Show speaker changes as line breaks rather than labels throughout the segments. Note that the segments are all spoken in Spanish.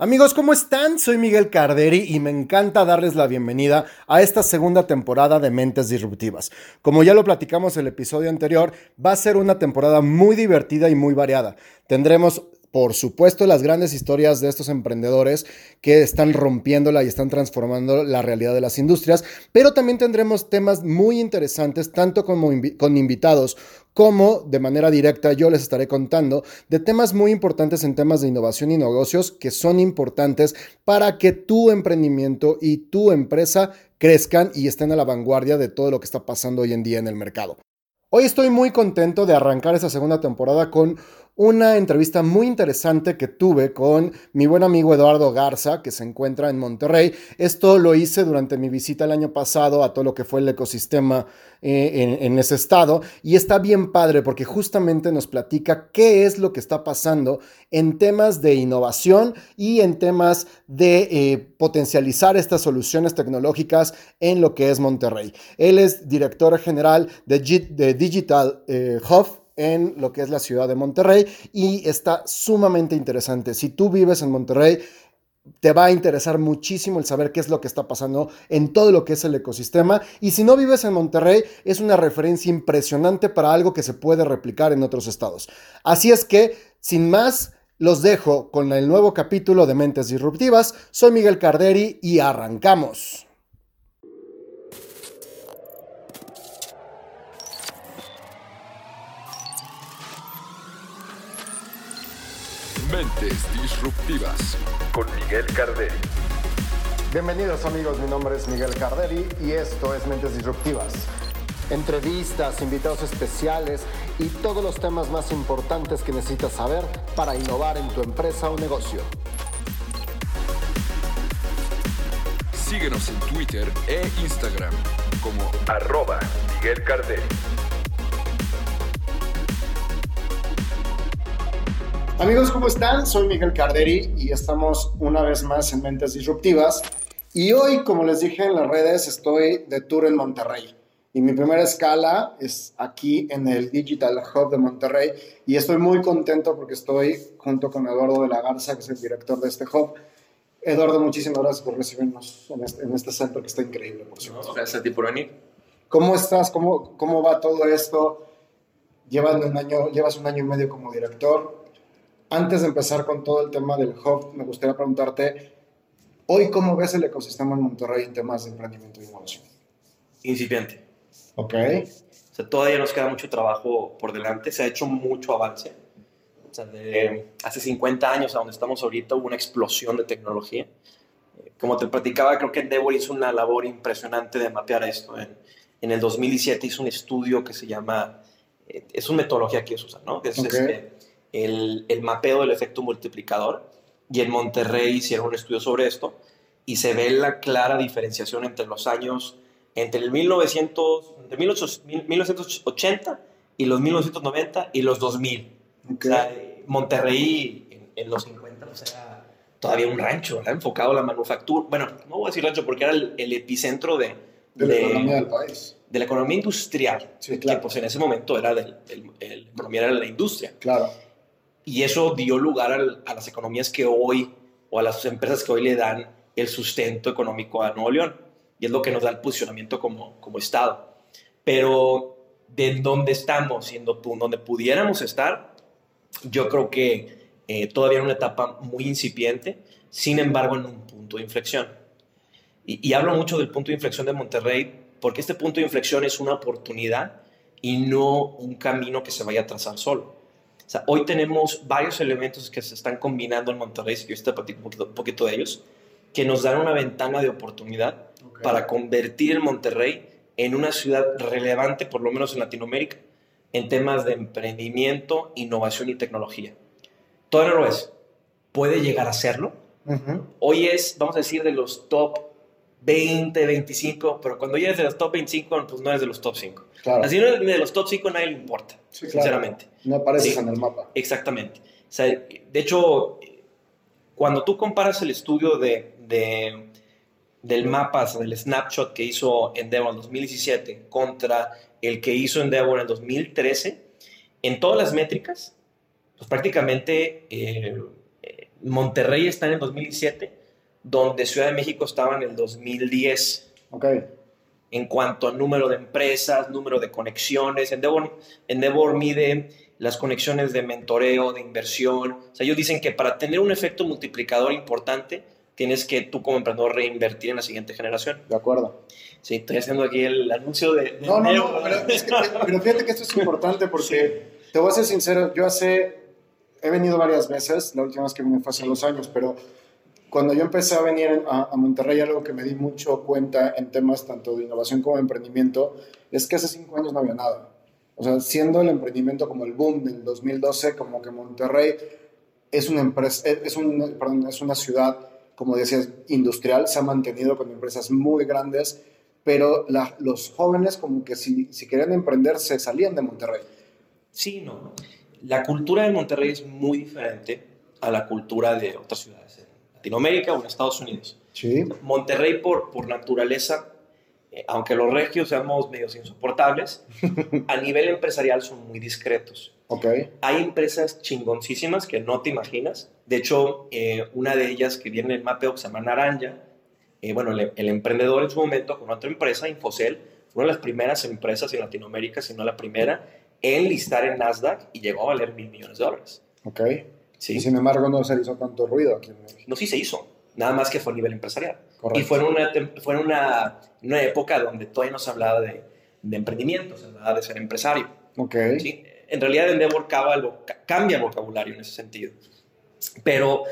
Amigos, ¿cómo están? Soy Miguel Carderi y me encanta darles la bienvenida a esta segunda temporada de Mentes Disruptivas. Como ya lo platicamos en el episodio anterior, va a ser una temporada muy divertida y muy variada. Tendremos por supuesto, las grandes historias de estos emprendedores que están rompiéndola y están transformando la realidad de las industrias, pero también tendremos temas muy interesantes, tanto como con invitados como de manera directa yo les estaré contando de temas muy importantes en temas de innovación y negocios que son importantes para que tu emprendimiento y tu empresa crezcan y estén a la vanguardia de todo lo que está pasando hoy en día en el mercado. Hoy estoy muy contento de arrancar esta segunda temporada con una entrevista muy interesante que tuve con mi buen amigo Eduardo Garza, que se encuentra en Monterrey. Esto lo hice durante mi visita el año pasado a todo lo que fue el ecosistema eh, en, ese estado. Y está bien padre porque justamente nos platica qué es lo que está pasando en temas de innovación y en temas de eh, potencializar estas soluciones tecnológicas en lo que es Monterrey. Él es director general de, Digital eh, Hub en lo que es la ciudad de Monterrey y está sumamente interesante. Si tú vives en Monterrey, te va a interesar muchísimo el saber qué es lo que está pasando en todo lo que es el ecosistema. Y si no vives en Monterrey, es una referencia impresionante para algo que se puede replicar en otros estados. Así es que, sin más, los dejo con el nuevo capítulo de Mentes Disruptivas. Soy Miguel Carderi y arrancamos.
Mentes Disruptivas con Miguel Carderi.
Bienvenidos amigos, mi nombre es Miguel Carderi y esto es Mentes Disruptivas. Entrevistas, invitados especiales y todos los temas más importantes que necesitas saber para innovar en tu empresa o negocio.
Síguenos en Twitter e Instagram como arroba Miguel Carderi.
Amigos, ¿cómo están? Soy Miguel Carderi y estamos una vez más en Mentes Disruptivas. Y hoy, como les dije en las redes, estoy de tour en Monterrey. Y mi primera escala es aquí en el Digital Hub de Monterrey. Y estoy muy contento porque estoy junto con Eduardo de la Garza, que es el director de este hub. Eduardo, muchísimas gracias por recibirnos en este, este centro que está increíble, por
supuesto. gracias a ti por venir.
¿Cómo estás? ¿Cómo, cómo va todo esto? Llevas un, año, llevas un año y medio como director antes de empezar con todo el tema del hub, me gustaría preguntarte, hoy cómo ves el ecosistema en Monterrey en temas de emprendimiento e innovación?
Incipiente.
Ok.
O sea, todavía nos queda mucho trabajo por delante, se ha hecho mucho avance. O sea, de hace 50 años a donde estamos ahorita hubo una explosión de tecnología. Como te platicaba, creo que Endeavor hizo una labor impresionante de mapear esto. En, en el 2017 hizo un estudio que se llama, eh, es una metodología que ellos usan, ¿no? Que es este, el, mapeo del efecto multiplicador y en Monterrey hicieron un estudio sobre esto y se ve la clara diferenciación entre los años, entre el 1900, 1980 y los 1990 y los 2000. Monterrey en, los 50 o sea, todavía un rancho, enfocado a la manufactura. Bueno, no voy a decir rancho porque era el, epicentro de,
de, la economía del país.
De la economía industrial,
sí, claro.
que pues en ese momento era del, el, el, la economía era de la industria.
Claro.
Y eso dio lugar a, las economías que hoy, o a las empresas que hoy le dan el sustento económico a Nuevo León. Y es lo que nos da el posicionamiento como, como Estado. Pero de donde estamos, siendo donde pudiéramos estar, yo creo que eh, todavía en una etapa muy incipiente, sin embargo en un punto de inflexión. Y, y, hablo mucho del punto de inflexión de Monterrey porque este punto de inflexión es una oportunidad y no un camino que se vaya a trazar solo hoy tenemos varios elementos que se están combinando en Monterrey, si yo te platico un poquito, de ellos, que nos dan una ventana de oportunidad para convertir el Monterrey en una ciudad relevante, por lo menos en Latinoamérica, en temas de emprendimiento, innovación y tecnología. Todavía no lo es. Puede llegar a serlo. Hoy es, vamos a decir, de los top 20, 25, pero cuando ya eres de los top 25, pues no eres de los top 5. Así no eres de los top 5, nadie le importa, sinceramente.
No apareces en el mapa.
Exactamente. de hecho, cuando tú comparas el estudio de, de, del mapa, del snapshot que hizo Endeavor en 2017 contra el que hizo Endeavor en 2013, en todas las métricas, pues prácticamente eh, Monterrey está en el 2017, donde Ciudad de México estaba en el 2010.
Ok.
En cuanto a número de empresas, número de conexiones, Endeavor, Endeavor mide las conexiones de mentoreo, de inversión. O sea, ellos dicen que para tener un efecto multiplicador importante, tienes que tú como emprendedor reinvertir en la siguiente generación.
De acuerdo.
Sí, estoy haciendo aquí el anuncio de... de
No, no, no, pero, es que- pero fíjate que esto es importante porque, te voy a ser sincero, yo hace, he venido varias veces, la última vez que vine fue hace dos años, pero cuando yo empecé a venir en- a, a Monterrey, algo que me di mucho cuenta en temas tanto de innovación como de emprendimiento, es que hace cinco años no había nada. O sea, siendo el emprendimiento como el boom del 2012, como que Monterrey es una empresa, es, un, perdón, es una ciudad, como decías, industrial, se ha mantenido con empresas muy grandes, pero la- los jóvenes como que si, si querían emprender se salían de Monterrey.
Sí, no. La cultura de Monterrey es muy diferente a la cultura de otras ciudades Latinoamérica o en Estados Unidos.
Sí.
Monterrey, por, por naturaleza, eh, aunque los regios seamos medios insoportables, a nivel empresarial son muy discretos.
Ok.
Hay empresas chingoncísimas que no te imaginas. De hecho, eh, una de ellas que viene en el mapeo que se llama Naranja, eh, bueno, el, el emprendedor en su momento con otra empresa, Infocel, fue una de las primeras empresas en Latinoamérica, si no la primera, en listar en Nasdaq y llegó a valer mil millones de dólares.
Ok.
Sí.
Y sin embargo no se hizo tanto ruido aquí en México.
No, sí se hizo, nada más que fue a nivel empresarial.
Correcto.
Y fue en una, fue en una, una época donde todavía no se hablaba de, de emprendimiento, se hablaba de ser empresario.
Ok.
¿sí? En realidad Endeavor cambia el vocabulario en ese sentido. Pero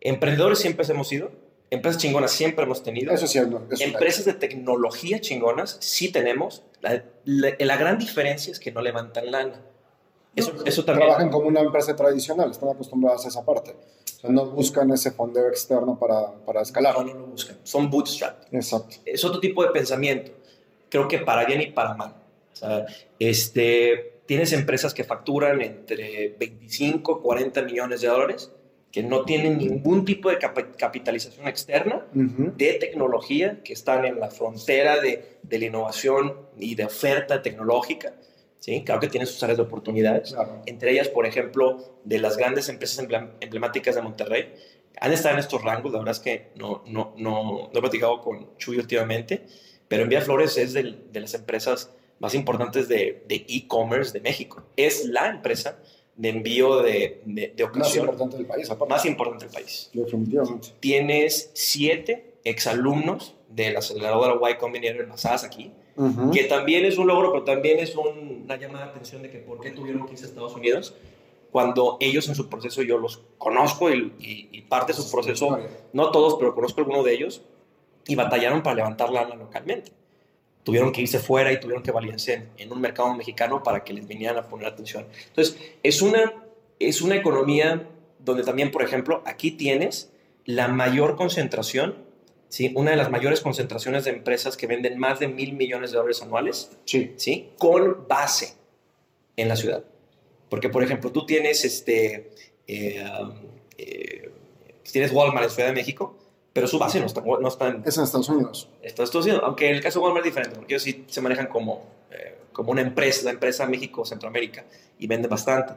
emprendedores siempre hemos sido, empresas chingonas siempre hemos tenido,
Eso sí, un
empresas de tecnología chingonas sí tenemos. La, la- la gran diferencia es que no levantan lana. Eso, eso también.
Trabajan como una empresa tradicional, están acostumbradas a esa parte. O sea, no buscan ese fondeo externo para, para escalar.
No, no lo buscan. Son bootstrap.
Exacto.
es otro tipo de pensamiento. Creo que para bien y para mal. O sea, este, tienes empresas que facturan entre 25 40 millones de dólares que no tienen ningún tipo de capitalización externa
Ujú.
de tecnología, que están en la frontera de, de la innovación y de oferta tecnológica. ¿Sí? Claro que tienen sus áreas de oportunidades.
Claro.
Entre ellas, por ejemplo, de las grandes empresas emblem- emblemáticas de Monterrey, han estado en estos rangos. La verdad es que no, no, no, no he platicado con Chuy últimamente, pero Envía Flores es del- de las empresas más importantes de de e-commerce de México. Es la empresa de envío de, de, de
Más
ocasión
importante del país, aparte.
más importante del país.
Definitivamente.
Tienes siete exalumnos de la aceleradora Y Combinator enlazadas aquí, Que también es un logro, pero también es un- una llamada de atención de que por qué tuvieron que irse a Estados Unidos cuando ellos en su proceso, yo los conozco y, y- y parte de su proceso, no todos, pero conozco algunos de ellos, y batallaron para levantar lana localmente. Tuvieron que irse fuera y tuvieron que valerse en, en un mercado mexicano para que les vinieran a poner atención. Entonces, es una, es una economía donde también, por ejemplo, aquí tienes la mayor concentración, ¿sí? una de las mayores concentraciones de empresas que venden más de mil millones de dólares anuales
Sí.
¿sí? Con base en la ciudad. Porque, por ejemplo, tú tienes este. eh, um, eh, tienes Walmart en Ciudad de México, pero su base no está, no está en
Es en Estados Unidos.
Estados Unidos. Aunque en el caso de Walmart es diferente, porque ellos sí se manejan como, eh, como una empresa, la empresa México-Centroamérica, y venden bastante.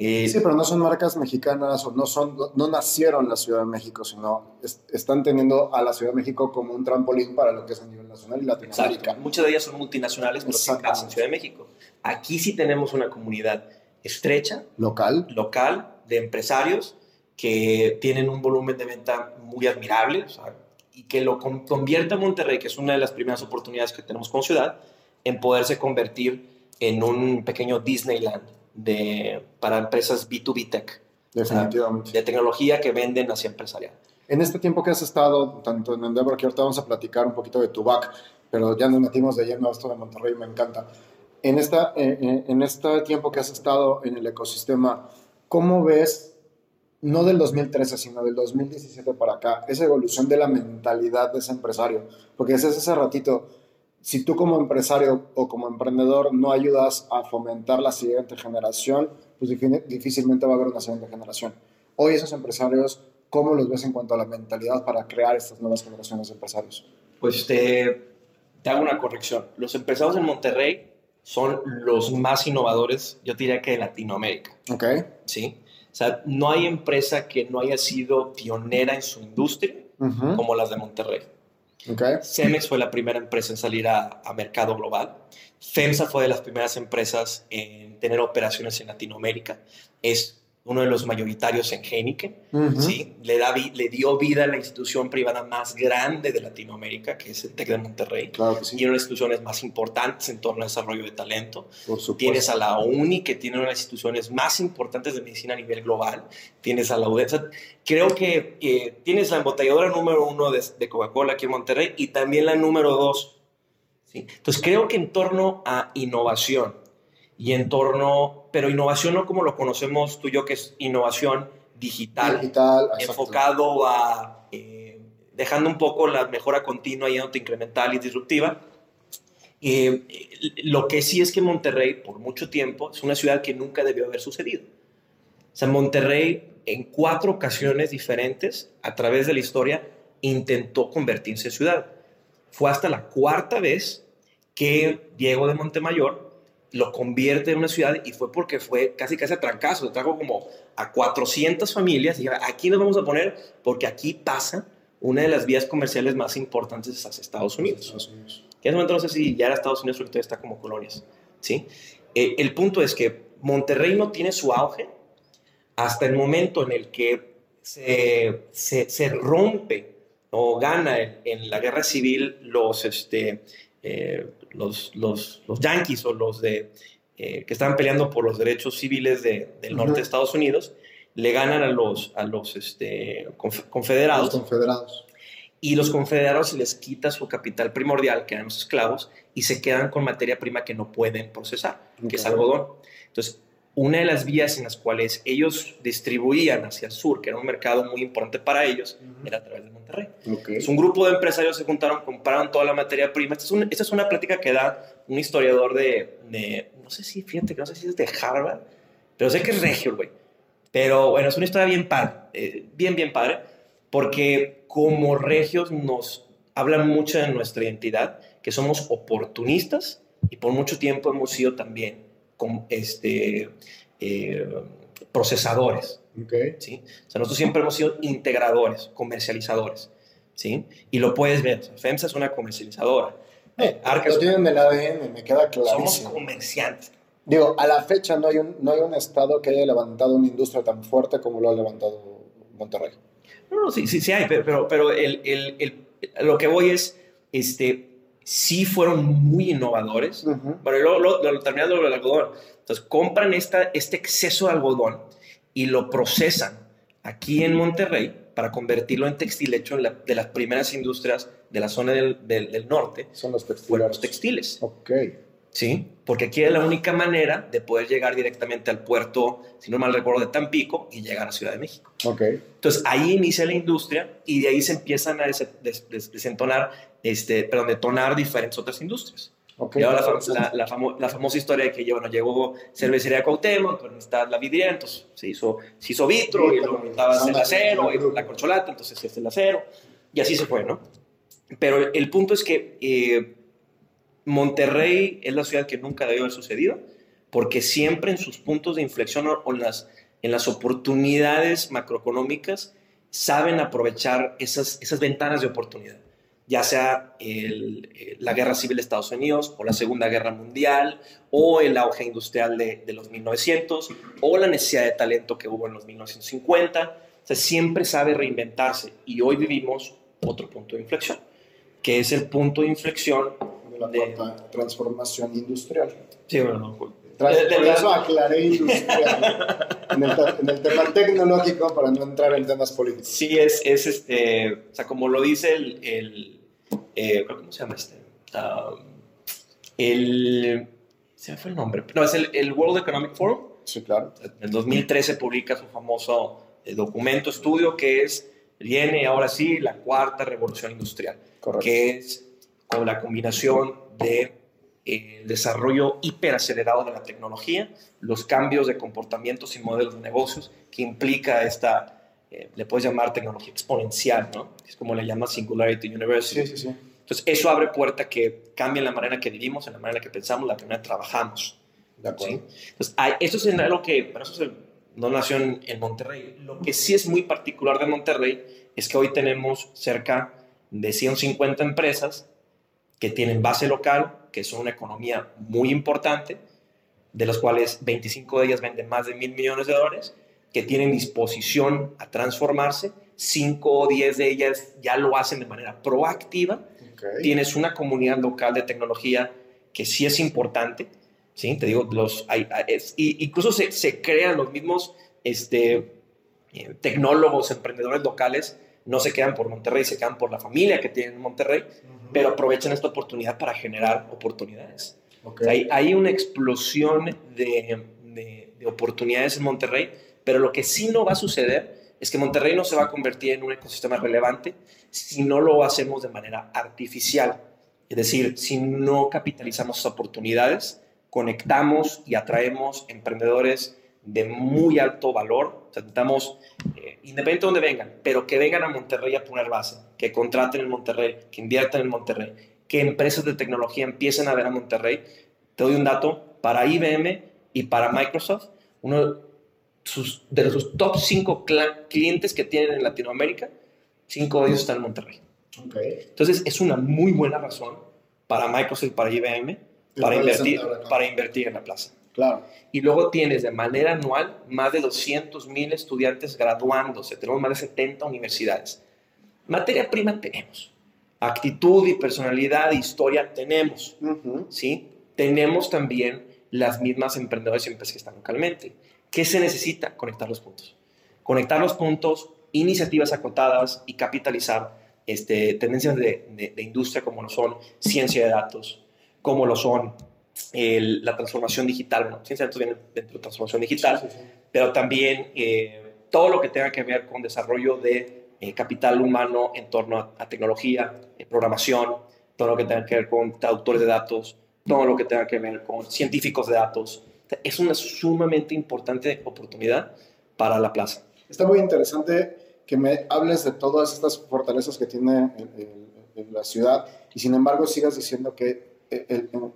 Eh,
Sí, pero no son marcas mexicanas o no son, no nacieron en la Ciudad de México, sino es- están teniendo a la Ciudad de México como un trampolín para lo que es a nivel nacional y Latinoamérica.
Exacto. Muchas de ellas son multinacionales, pero base en Ciudad de México. Aquí sí tenemos una comunidad estrecha,
Local.
local de empresarios que tienen un volumen de venta muy admirable o sea, y que lo con- convierte a Monterrey, que es una de las primeras oportunidades que tenemos como ciudad, en poderse convertir en un pequeño Disneyland de, para empresas B2B Tech,
Definitivamente.
de tecnología que venden hacia empresarial.
En este tiempo que has estado, tanto en Endeavor, que ahorita vamos a platicar un poquito de tu back, pero ya nos metimos de lleno a esto de Monterrey, me encanta. En, esta, eh, eh, en este tiempo que has estado en el ecosistema, ¿cómo ves, no del 2013, sino del 2017 para acá, esa evolución de la mentalidad de ese empresario? Porque decías hace ratito, si tú como empresario o como emprendedor no ayudas a fomentar la siguiente generación, pues difí- difícilmente va a haber una siguiente generación. Hoy esos empresarios, ¿cómo los ves en cuanto a la mentalidad para crear estas nuevas generaciones de empresarios?
Pues te, te hago una corrección. Los empresarios en Monterrey son los más innovadores, yo diría que de Latinoamérica.
¿Ok?
¿sí? O sea, no hay empresa que no haya sido pionera en su industria
Ujú.
como las de Monterrey.
Ok.
Cemex fue la primera empresa en salir a, a mercado global. FEMSA fue de las primeras empresas en tener operaciones en Latinoamérica. Es uno de los mayoritarios en Heineken.
Ujú.
¿sí? le, da le dio vida a la institución privada más grande de Latinoamérica, que es el TEC de Monterrey.
Claro sí.
Y una de las instituciones más importantes en torno al desarrollo de talento.
Por supuesto.
Tienes a la UNI, que tiene una de las instituciones más importantes de medicina a nivel global. Tienes a la sea, creo que eh, tienes la embotelladora número uno de, de Coca-Cola aquí en Monterrey y también la número dos. ¿sí? Entonces, creo que en torno a innovación y en torno, pero innovación no como lo conocemos tú y yo, que es innovación digital, enfocado a eh, dejando un poco la mejora continua y incremental y disruptiva. Eh, lo que sí es que Monterrey, por mucho tiempo, es una ciudad que nunca debió haber sucedido. O sea, Monterrey, en cuatro ocasiones diferentes, a través de la historia, intentó convertirse en ciudad. Fue hasta la cuarta vez que Diego de Montemayor lo convierte en una ciudad y fue porque fue casi casi a trancazo. Se trajo como a 400 familias y aquí nos vamos a poner porque aquí pasa una de las vías comerciales más importantes hacia Estados Unidos.
Estados Unidos.
Que en ese momento no sé si ya era Estados Unidos o todavía está como colonias. ¿sí? Eh, el punto es que Monterrey no tiene su auge hasta el momento en el que se, se, se rompe o gana en, en la guerra civil los, este, eh, los, los, los yanquis o los de, eh, que estaban peleando por los derechos civiles de- del norte de Estados Unidos, le ganan a los, a los este,
Los
confederados
confederados.
y los confederados se les quita su capital primordial, que eran los esclavos, y se quedan con materia prima que no pueden procesar, que es algodón. Entonces, una de las vías en las cuales ellos distribuían hacia el sur, que era un mercado muy importante para ellos, era a través de Monterrey.
Ok.
Es un grupo de empresarios se juntaron, compraron toda la materia prima. Esta es, un- esta es una plática que da un historiador de, de- no sé si, fíjate, que no sé si es de Harvard, pero sé que es regio, güey. Pero bueno, es una historia bien padre, eh, bien, bien padre, porque como regios nos hablan mucho de nuestra identidad, que somos oportunistas y por mucho tiempo hemos sido también con, este, eh, procesadores.
Ok.
¿sí? O sea, nosotros siempre hemos sido integradores, comercializadores, ¿sí? Y lo puedes ver, o sea, FEMSA es una comercializadora. Eh, Arca
Lo tienen en el ADN, me queda
somos
clarísimo.
comerciantes.
Digo, a la fecha no hay, un, no hay un estado que haya levantado una industria tan fuerte como lo ha levantado Monterrey.
No, no, sí, sí, sí hay, pero, pero, pero el, el, el- lo que voy es, este, sí fueron muy innovadores. Bueno, y luego, luego, luego terminando lo del algodón. Entonces, compran esta, este exceso de algodón y lo procesan aquí en Monterrey para convertirlo en textil hecho en la- de las primeras industrias de la zona del, del- del norte,
Son los
fueron los textiles.
Ok.
¿sí? Porque aquí es la única manera de poder llegar directamente al puerto, si no mal recuerdo, de Tampico y llegar a Ciudad de México.
Ok.
Entonces ahí inicia la industria y de ahí se empiezan a des- des- des- desentonar, este, perdón, detonar diferentes otras industrias.
Ok.
Y ahora la, la- la famo- la famosa historia de que bueno, llegó cervecería Cuauhtémoc, pues está la vidriera, entonces se hizo, se hizo vitro y luego necesitabas el acero y la corcholata, entonces es el acero y así se fue, ¿no? Pero el punto es que eh, Monterrey es la ciudad que nunca debió haber sucedido porque siempre en sus puntos de inflexión o o en las, en las oportunidades macroeconómicas saben aprovechar esas, esas ventanas de oportunidad ya sea el- eh, la guerra civil de Estados Unidos o la Segunda Guerra Mundial o el auge industrial de, de los 1900 o la necesidad de talento que hubo en los 1950. O sea, siempre sabe reinventarse y hoy vivimos otro punto de inflexión, que es el punto de inflexión
De la
de...
transformación industrial.
Sí, bueno, no,
Tras-
de- de
por eso aclaré industrial en, el, ta- en el tema tecnológico para no entrar en temas políticos.
Sí, es, es este, o sea, como lo dice el, el eh, ¿cómo se llama este? El, se me fue el nombre, no, es el, el World Economic Forum.
Sí, claro.
En el 2013 publica su famoso eh, documento estudio que es, viene ahora sí, la cuarta revolución industrial,
Correcto.
que es con la combinación de eh, el desarrollo hiperacelerado de la tecnología, los cambios de comportamientos y modelos de negocios que implica esta, eh, le puedes llamar tecnología exponencial, ¿no? Es como le llama Singularity University.
Sí, sí, sí.
Entonces, eso abre puerta que cambie la manera que vivimos, en la manera que pensamos, la manera que trabajamos.
De acuerdo.
¿sí? Entonces, hay- esto es en algo que, para eso es el- no nació en, en Monterrey. Lo que sí es muy particular de Monterrey es que hoy tenemos cerca de 150 empresas que tienen base local, que son una economía muy importante, de las cuales 25 de ellas venden más de mil millones de dólares, que tienen disposición a transformarse, 5 o 10 de ellas ya lo hacen de manera proactiva. Tienes una comunidad local de tecnología que sí es importante, ¿sí? Te digo, los, hay, incluso se, se, crean los mismos este, eh, tecnólogos, emprendedores locales, no se quedan por Monterrey, se quedan por la familia que tienen en Monterrey, pero aprovechan esta oportunidad para generar oportunidades. hay, una explosión de, de, de oportunidades en Monterrey, pero lo que sí no va a suceder es que Monterrey no se va a convertir en un ecosistema relevante si no lo hacemos de manera artificial. Es decir, si no capitalizamos oportunidades, conectamos y atraemos emprendedores de muy alto valor. Intentamos, eh, independientemente de donde vengan, pero que vengan a Monterrey a poner base, que contraten en Monterrey, que inviertan en Monterrey, que empresas de tecnología empiecen a ver a Monterrey. Te doy un dato, para IBM y para Microsoft, uno de los top 5 clientes que tienen en Latinoamérica, cinco de ellos están en Monterrey. Entonces, es una muy buena razón para Microsoft para IBM para invertir, para invertir en la plaza.
Claro.
Y luego tienes de manera anual más de 200 mil estudiantes graduándose. Tenemos más de 70 universidades. Materia prima tenemos. Actitud y personalidad, historia tenemos. ¿sí? Tenemos también las mismas emprendedores y empresas que están localmente. ¿Qué se necesita? Conectar los puntos. Conectar los puntos, iniciativas acotadas y capitalizar este, tendencias de, industria como lo son ciencia de datos, como lo son la transformación digital. Bueno, ciencia de datos viene dentro de transformación digital, pero también eh, todo lo que tenga que ver con desarrollo de eh, capital humano en torno a, tecnología, eh, programación, todo lo que tenga que ver con traductores de datos, todo lo que tenga que ver con científicos de datos. Es una sumamente importante oportunidad para la plaza.
Está muy interesante que me hables de todas estas fortalezas que tiene la ciudad y sin embargo sigas diciendo que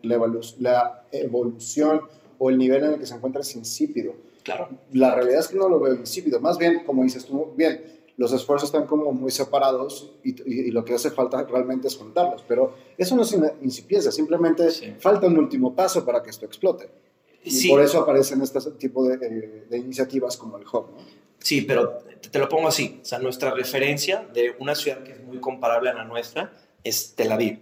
la, evolución o el nivel en el que se encuentra es insípido.
Claro.
La realidad es que no lo veo insípido. Más bien, como dices tú, bien, los esfuerzos están como muy separados y, lo que hace falta realmente es juntarlos. Pero eso no es incipiente, simplemente falta un último paso para que esto explote. Y por eso aparecen este tipo de, eh, de iniciativas como el Hub. ¿no?
Sí, pero te lo pongo así. O sea, nuestra referencia de una ciudad que es muy comparable a la nuestra es Tel Aviv.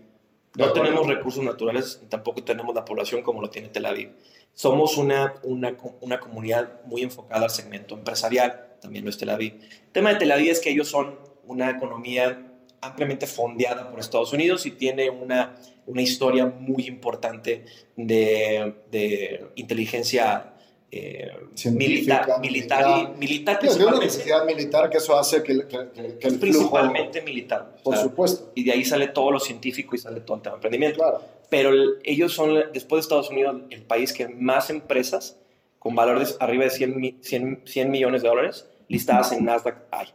No tenemos recursos naturales, tampoco tenemos la población como lo tiene Tel Aviv. Somos una, una, una comunidad muy enfocada al segmento empresarial, también lo es Tel Aviv. El tema de Tel Aviv es que ellos son una economía ampliamente fondeada por Estados Unidos y tiene una, una historia muy importante de, de inteligencia eh, militar, militar, militar,
una necesidad militar que eso hace que, que, que el
principalmente militar.
Por supuesto.
Y de ahí sale todo lo científico y sale todo el tema de emprendimiento. Claro. Pero ellos son, después de Estados Unidos, el país que más empresas con valores arriba de 100, 100, 100 millones de dólares listadas en Nasdaq hay.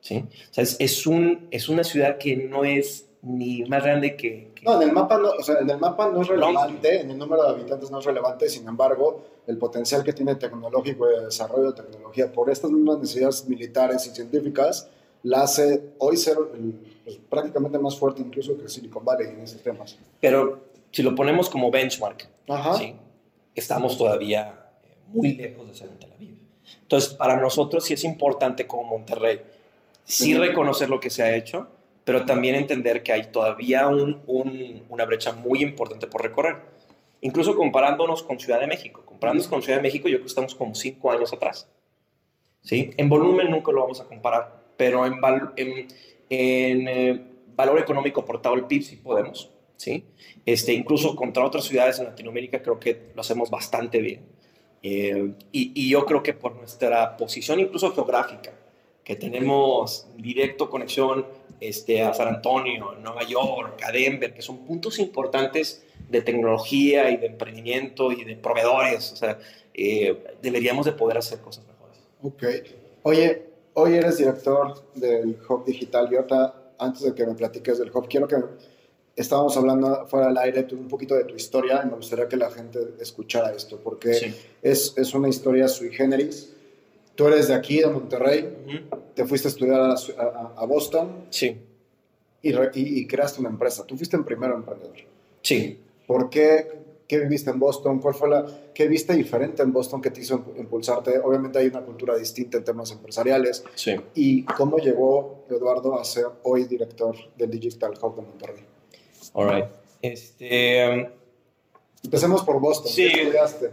¿Sí? O sea, es, es, un, es una ciudad que no es ni más grande que,
No, en el, mapa no, o sea, en el mapa no es relevante, en el número de habitantes no es relevante, sin embargo, el potencial que tiene tecnológico y de desarrollo de tecnología por estas mismas necesidades militares y científicas la hace hoy ser pues, prácticamente más fuerte incluso que Silicon Valley en esos temas.
Pero si lo ponemos como benchmark, ¿sí? estamos todavía eh, muy lejos de ser en Tel Aviv. Entonces, para nosotros sí es importante como Monterrey, sí reconocer lo que se ha hecho, pero también entender que hay todavía un, una brecha muy importante por recorrer. Incluso comparándonos con Ciudad de México. Comparándonos con Ciudad de México, yo creo que estamos como cinco años atrás. ¿sí? En volumen nunca lo vamos a comparar, pero en, en, en eh, valor económico portado al PIB sí podemos. ¿sí? Este, incluso contra otras ciudades en Latinoamérica creo que lo hacemos bastante bien. Eh, y, y, yo creo que por nuestra posición incluso geográfica, que tenemos directo conexión este, a San Antonio, Nueva York, a Denver, que son puntos importantes de tecnología y de emprendimiento y de proveedores. O sea, eh, deberíamos de poder hacer cosas mejores.
Ok. Oye, hoy eres director del Hub Digital y ahorita, antes de que me platiques del Hub, quiero que estábamos hablando fuera del aire un poquito de tu historia y me gustaría que la gente escuchara esto, porque es, es una historia sui generis Tú eres de aquí, de Monterrey, te fuiste a estudiar a, a- a Boston
Sí,
y, re- y- y creaste una empresa. Tú fuiste el primero emprendedor.
sí.
¿Por qué? ¿Qué viviste en Boston? ¿Cuál fue la, qué viste diferente en Boston que te hizo impu- impulsarte? Obviamente hay una cultura distinta en temas empresariales.
Sí.
¿Y cómo llegó Eduardo a ser hoy director del Digital Hub de Monterrey?
All right. Este, um,
Empecemos por Boston.
Sí.
¿Qué estudiaste?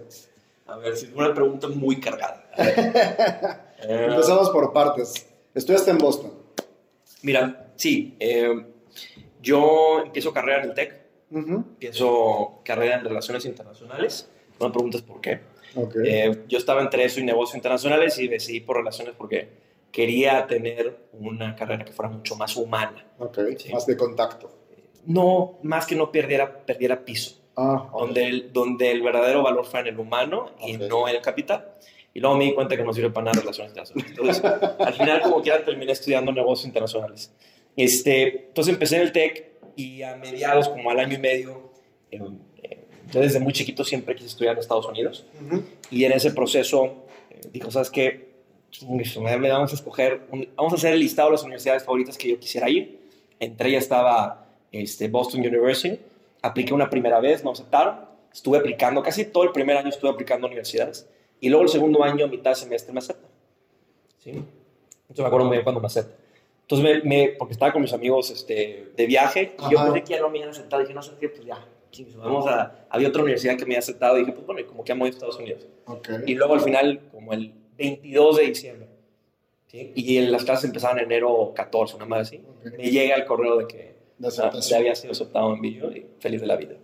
A ver, si una pregunta muy cargada. Eh,
Empezamos por partes. Estudiaste en Boston.
mira, sí, eh, yo empiezo carrera en el TEC,
Ujú.
empiezo carrera en Relaciones Internacionales. No me preguntes por qué.
Ok.
Eh, yo estaba entre eso y negocios internacionales y decidí por relaciones porque quería tener una carrera que fuera mucho más humana.
ok.
sí.
Más de contacto.
No, más que no perdiera, perdiera piso.
Ah, ok.
donde el, donde el verdadero valor fuera en el humano y no en el capital. Y luego me di cuenta que no sirve para nada relaciones internacionales. Entonces, al final, como quiera, terminé estudiando negocios internacionales. Este, entonces empecé en el TEC y a mediados, como al año y medio, eh, eh, yo desde muy chiquito siempre quise estudiar en Estados Unidos.
Ujú.
Y en ese proceso, eh, dijo, ¿sabes qué? Me vamos a escoger, un- vamos a hacer el listado de las universidades favoritas que yo quisiera ir. Entre ellas estaba este, Boston University. Apliqué una primera vez, no aceptaron. Estuve aplicando, casi todo el primer año estuve aplicando a universidades. Y luego el segundo año, a mitad de semestre, me aceptan. ¿Sí? Entonces me acuerdo muy bien cuando me aceptan. Entonces, me, me- porque estaba con mis amigos este, de viaje, y yo pensé que ya no me habían aceptado. Dije, no sé qué, pues ya, vamos a... Había otra universidad que me había aceptado. Y dije, pues bueno, y como que amo a Estados Unidos.
Ok.
Y luego al final, como el 22 de diciembre, ¿sí? y en las clases empezaban en enero 14, una más así,
Ok.
me llega el correo de que
De
ah,
aceptación.
ya había sido aceptado en Billo y feliz de la vida.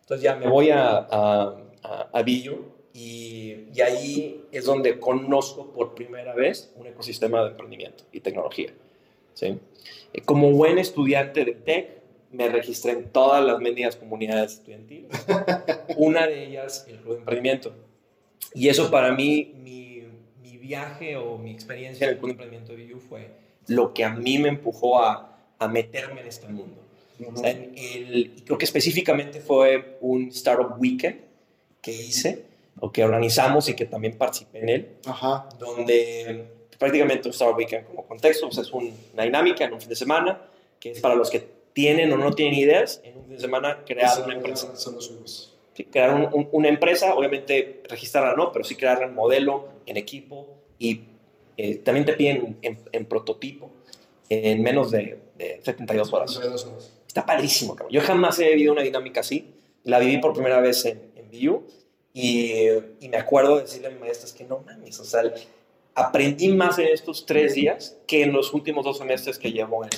Entonces ya me voy a, a, a, a Billo y, y ahí es donde conozco por primera vez un ecosistema de emprendimiento y tecnología. ¿sí? Eh, Como buen estudiante del TEC, me registré en todas las mendigas comunidades estudiantiles. Una de ellas, el Club de Emprendimiento. Y eso para mí, mi, mi viaje o mi experiencia en el Club de Emprendimiento de BU fue lo que a mí me empujó a, a meterme en este mundo.
Ujú.
O sea, el- y creo que específicamente fue un Startup Weekend que hice o que organizamos y que también participé en él,
Ajá.
donde prácticamente un Startup Weekend como contexto, o sea, es un- una dinámica en un fin de semana que es para los que tienen o no tienen ideas, en un fin de semana crear una empresa. Sí, crear un- un- una empresa, obviamente registrarla no, pero sí crearla en modelo, en equipo y eh, también te piden en, en prototipo en menos de, de 72 horas.
Suyos.
Está padrísimo, cabrón. Yo jamás he vivido una dinámica así. La viví por primera vez en, en y, y me acuerdo de decirle a mi maestra, es que no mames, o sea, aprendí más en estos tres días que en los últimos dos semestres que llevo en,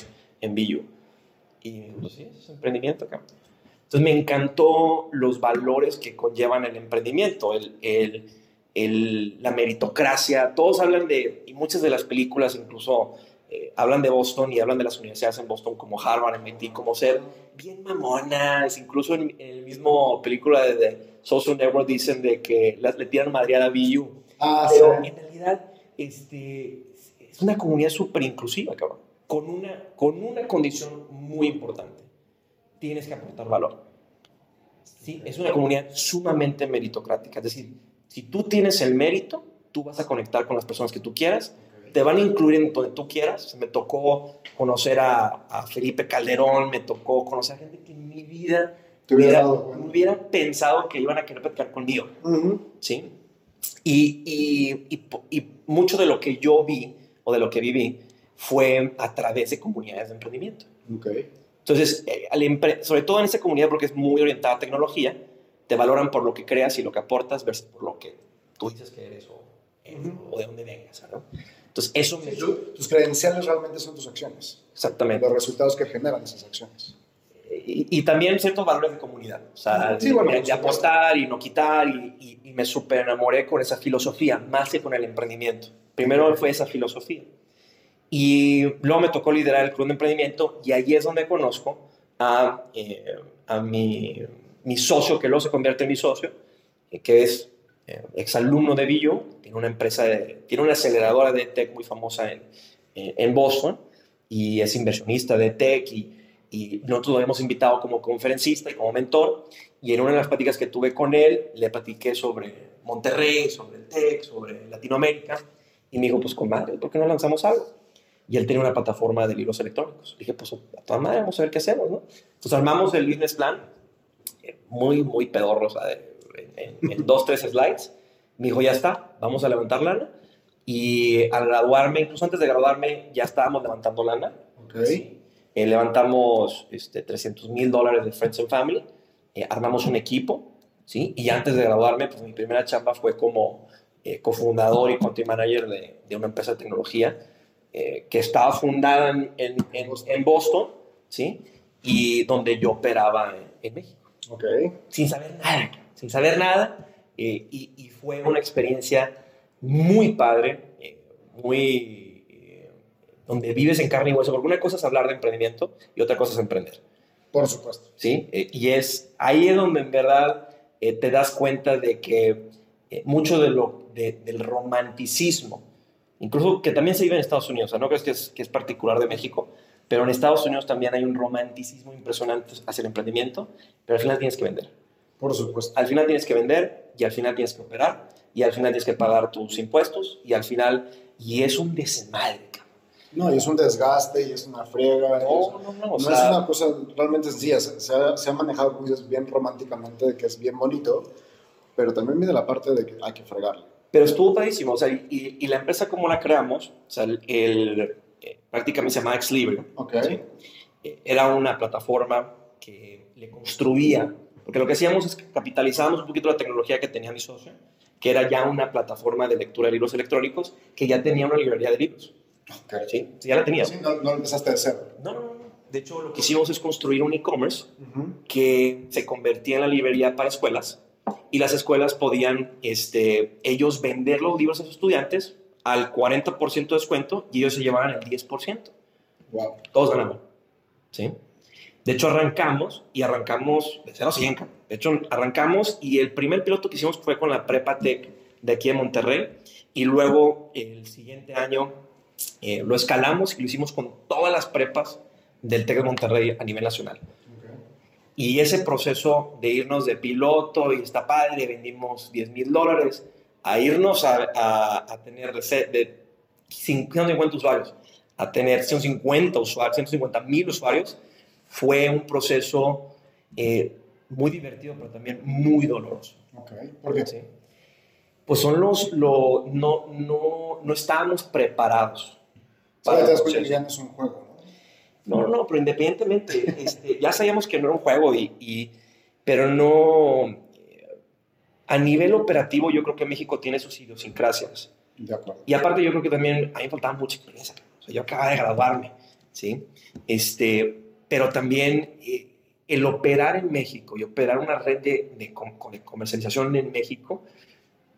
en BU. Y pues sí, es emprendimiento, cabrón. Entonces me encantó los valores que conllevan el emprendimiento, el, el, el- la meritocracia. Todos hablan de, y muchas de las películas incluso eh, hablan de Boston y hablan de las universidades en Boston como Harvard, MIT, como ser bien mamonas. Incluso en, en el mismo película de, de Social Network dicen de que las, le tiran madreada a BU.
Ah,
Pero
sí.
en realidad este, es una comunidad súper inclusiva, cabrón. Con una, con una condición muy importante. Tienes que aportar valor. ¿Sí? Es una comunidad sumamente meritocrática. Es decir, si tú tienes el mérito, tú vas a conectar con las personas que tú quieras. Te van a incluir en donde tú quieras. Me tocó conocer a, a Felipe Calderón, me tocó conocer a gente que en mi vida
hubiera
hubiera, pensado que iban a querer platicar conmigo.
Ujú.
¿sí? Y, y, y, y mucho de lo que yo vi o de lo que viví fue a través de comunidades de emprendimiento.
Ok.
Entonces, eh, sobre todo en esa comunidad, porque es muy orientada a tecnología, te valoran por lo que creas y lo que aportas versus por lo que tú dices que eres o, eh,
Ujú.
o de dónde vengas. ¿no? Entonces, eso me...
Tu- Tus credenciales realmente son tus acciones.
Exactamente.
Los resultados que generan esas acciones.
y, y también ciertos valores de comunidad. O sea,
Sí, bueno,
de, de apostar y no quitar. Y, y- y me súper enamoré con esa filosofía, más que con el emprendimiento. Primero fue esa filosofía. Y luego me tocó liderar el club de emprendimiento y ahí es donde conozco a, eh, a mi, mi socio, que luego se convierte en mi socio, eh, que es eh, exalumno de Billo, tiene una empresa, de- tiene una aceleradora de tech muy famosa en, en- en Boston y es inversionista de tech y, y nosotros lo hemos invitado como conferencista y como mentor y en una de las pláticas que tuve con él le platiqué sobre Monterrey, sobre el tech, sobre Latinoamérica Y me dijo, pues con madre, ¿por qué no lanzamos algo? Y él tenía una plataforma de libros electrónicos. dije, pues a toda madre, vamos a ver qué hacemos, ¿no? Armamos el business plan, eh, muy, muy pedorro, sea, en, en dos, tres slides. Me dijo, ya está, vamos a levantar lana. Y al graduarme, incluso antes de graduarme, ya estábamos levantando lana.
Ok.
Eh, levantamos este, 300 mil dólares de Friends and Family, eh, armamos un equipo, ¿sí? Y antes de graduarme, pues mi primera chamba fue como eh, cofundador y country manager de, de, una empresa de tecnología eh, que estaba fundada en, en, en, en, Boston, ¿sí? Y donde yo operaba en, en México.
Ok.
Sin saber nada, sin saber nada. Eh, y, y, fue una experiencia muy padre, muy donde vives en carne y hueso, porque una cosa es hablar de emprendimiento y otra cosa es emprender.
Por supuesto.
¿Sí? Eh, y es ahí es donde en verdad eh, te das cuenta de que eh, mucho de lo, de, del romanticismo, incluso que también se vive en Estados Unidos, o sea, no crees que es, que es particular de México, pero en Estados Unidos también hay un romanticismo impresionante hacia el emprendimiento, pero al final tienes que vender.
Por supuesto.
Al final tienes que vender y al final tienes que operar y al final tienes que pagar tus impuestos y al final, y es un desmadre
no, y es un desgaste y es una friega.
No, no, no.
No sea, es una cosa realmente sencilla. Se, se, ha, se ha manejado, como dices, bien románticamente, de que es bien bonito, pero también viene la parte de que hay que fregarle.
Pero estuvo padrísimo. O sea, y, y la empresa, como la creamos, o sea, el, el eh, prácticamente se llama Exlibre.
Ok.
¿sí? Eh, era una plataforma que le construía, porque lo que hacíamos es que capitalizábamos un poquito la tecnología que tenía mi socio, que era ya una plataforma de lectura de libros electrónicos que ya tenía una librería de libros.
Okay.
Sí, sí, ya la tenías.
Sí, no, no empezaste de cero.
No, no, no. De hecho, lo que hicimos es construir un e-commerce uh -huh. que se convertía en la librería para escuelas y las escuelas podían, este, ellos vender los libros a sus estudiantes al 40% de descuento y ellos se llevaban el 10%.
Wow.
Todos ganamos. ¿Sí? De hecho, arrancamos y arrancamos de 0 a 100. De hecho, arrancamos y el primer piloto que hicimos fue con la Prepa Tech de aquí de Monterrey y luego el siguiente año eh, lo escalamos y lo hicimos con todas las prepas del TEC de Monterrey a nivel nacional.
Okay.
Y ese proceso de irnos de piloto y está padre, vendimos 10 mil dólares, a irnos a, a, a tener de 150 usuarios, a tener 150 usuarios, 150 mil usuarios, fue un proceso eh, muy divertido, pero también muy doloroso.
Okay. ¿Por qué?
¿Sí? Pues son los, lo, no, no, no estábamos preparados.
Para cuenta que ya no es un juego,
¿no? No, no, pero independientemente, este, ya sabíamos que no era un juego, y, y, pero no. A nivel operativo, yo creo que México tiene sus idiosincrasias.
De acuerdo.
Y aparte, yo creo que también a mí me faltaba mucha experiencia. O sea, yo acababa de graduarme, ¿sí? Este, pero también eh, el operar en México y operar una red de, de, de comercialización en México,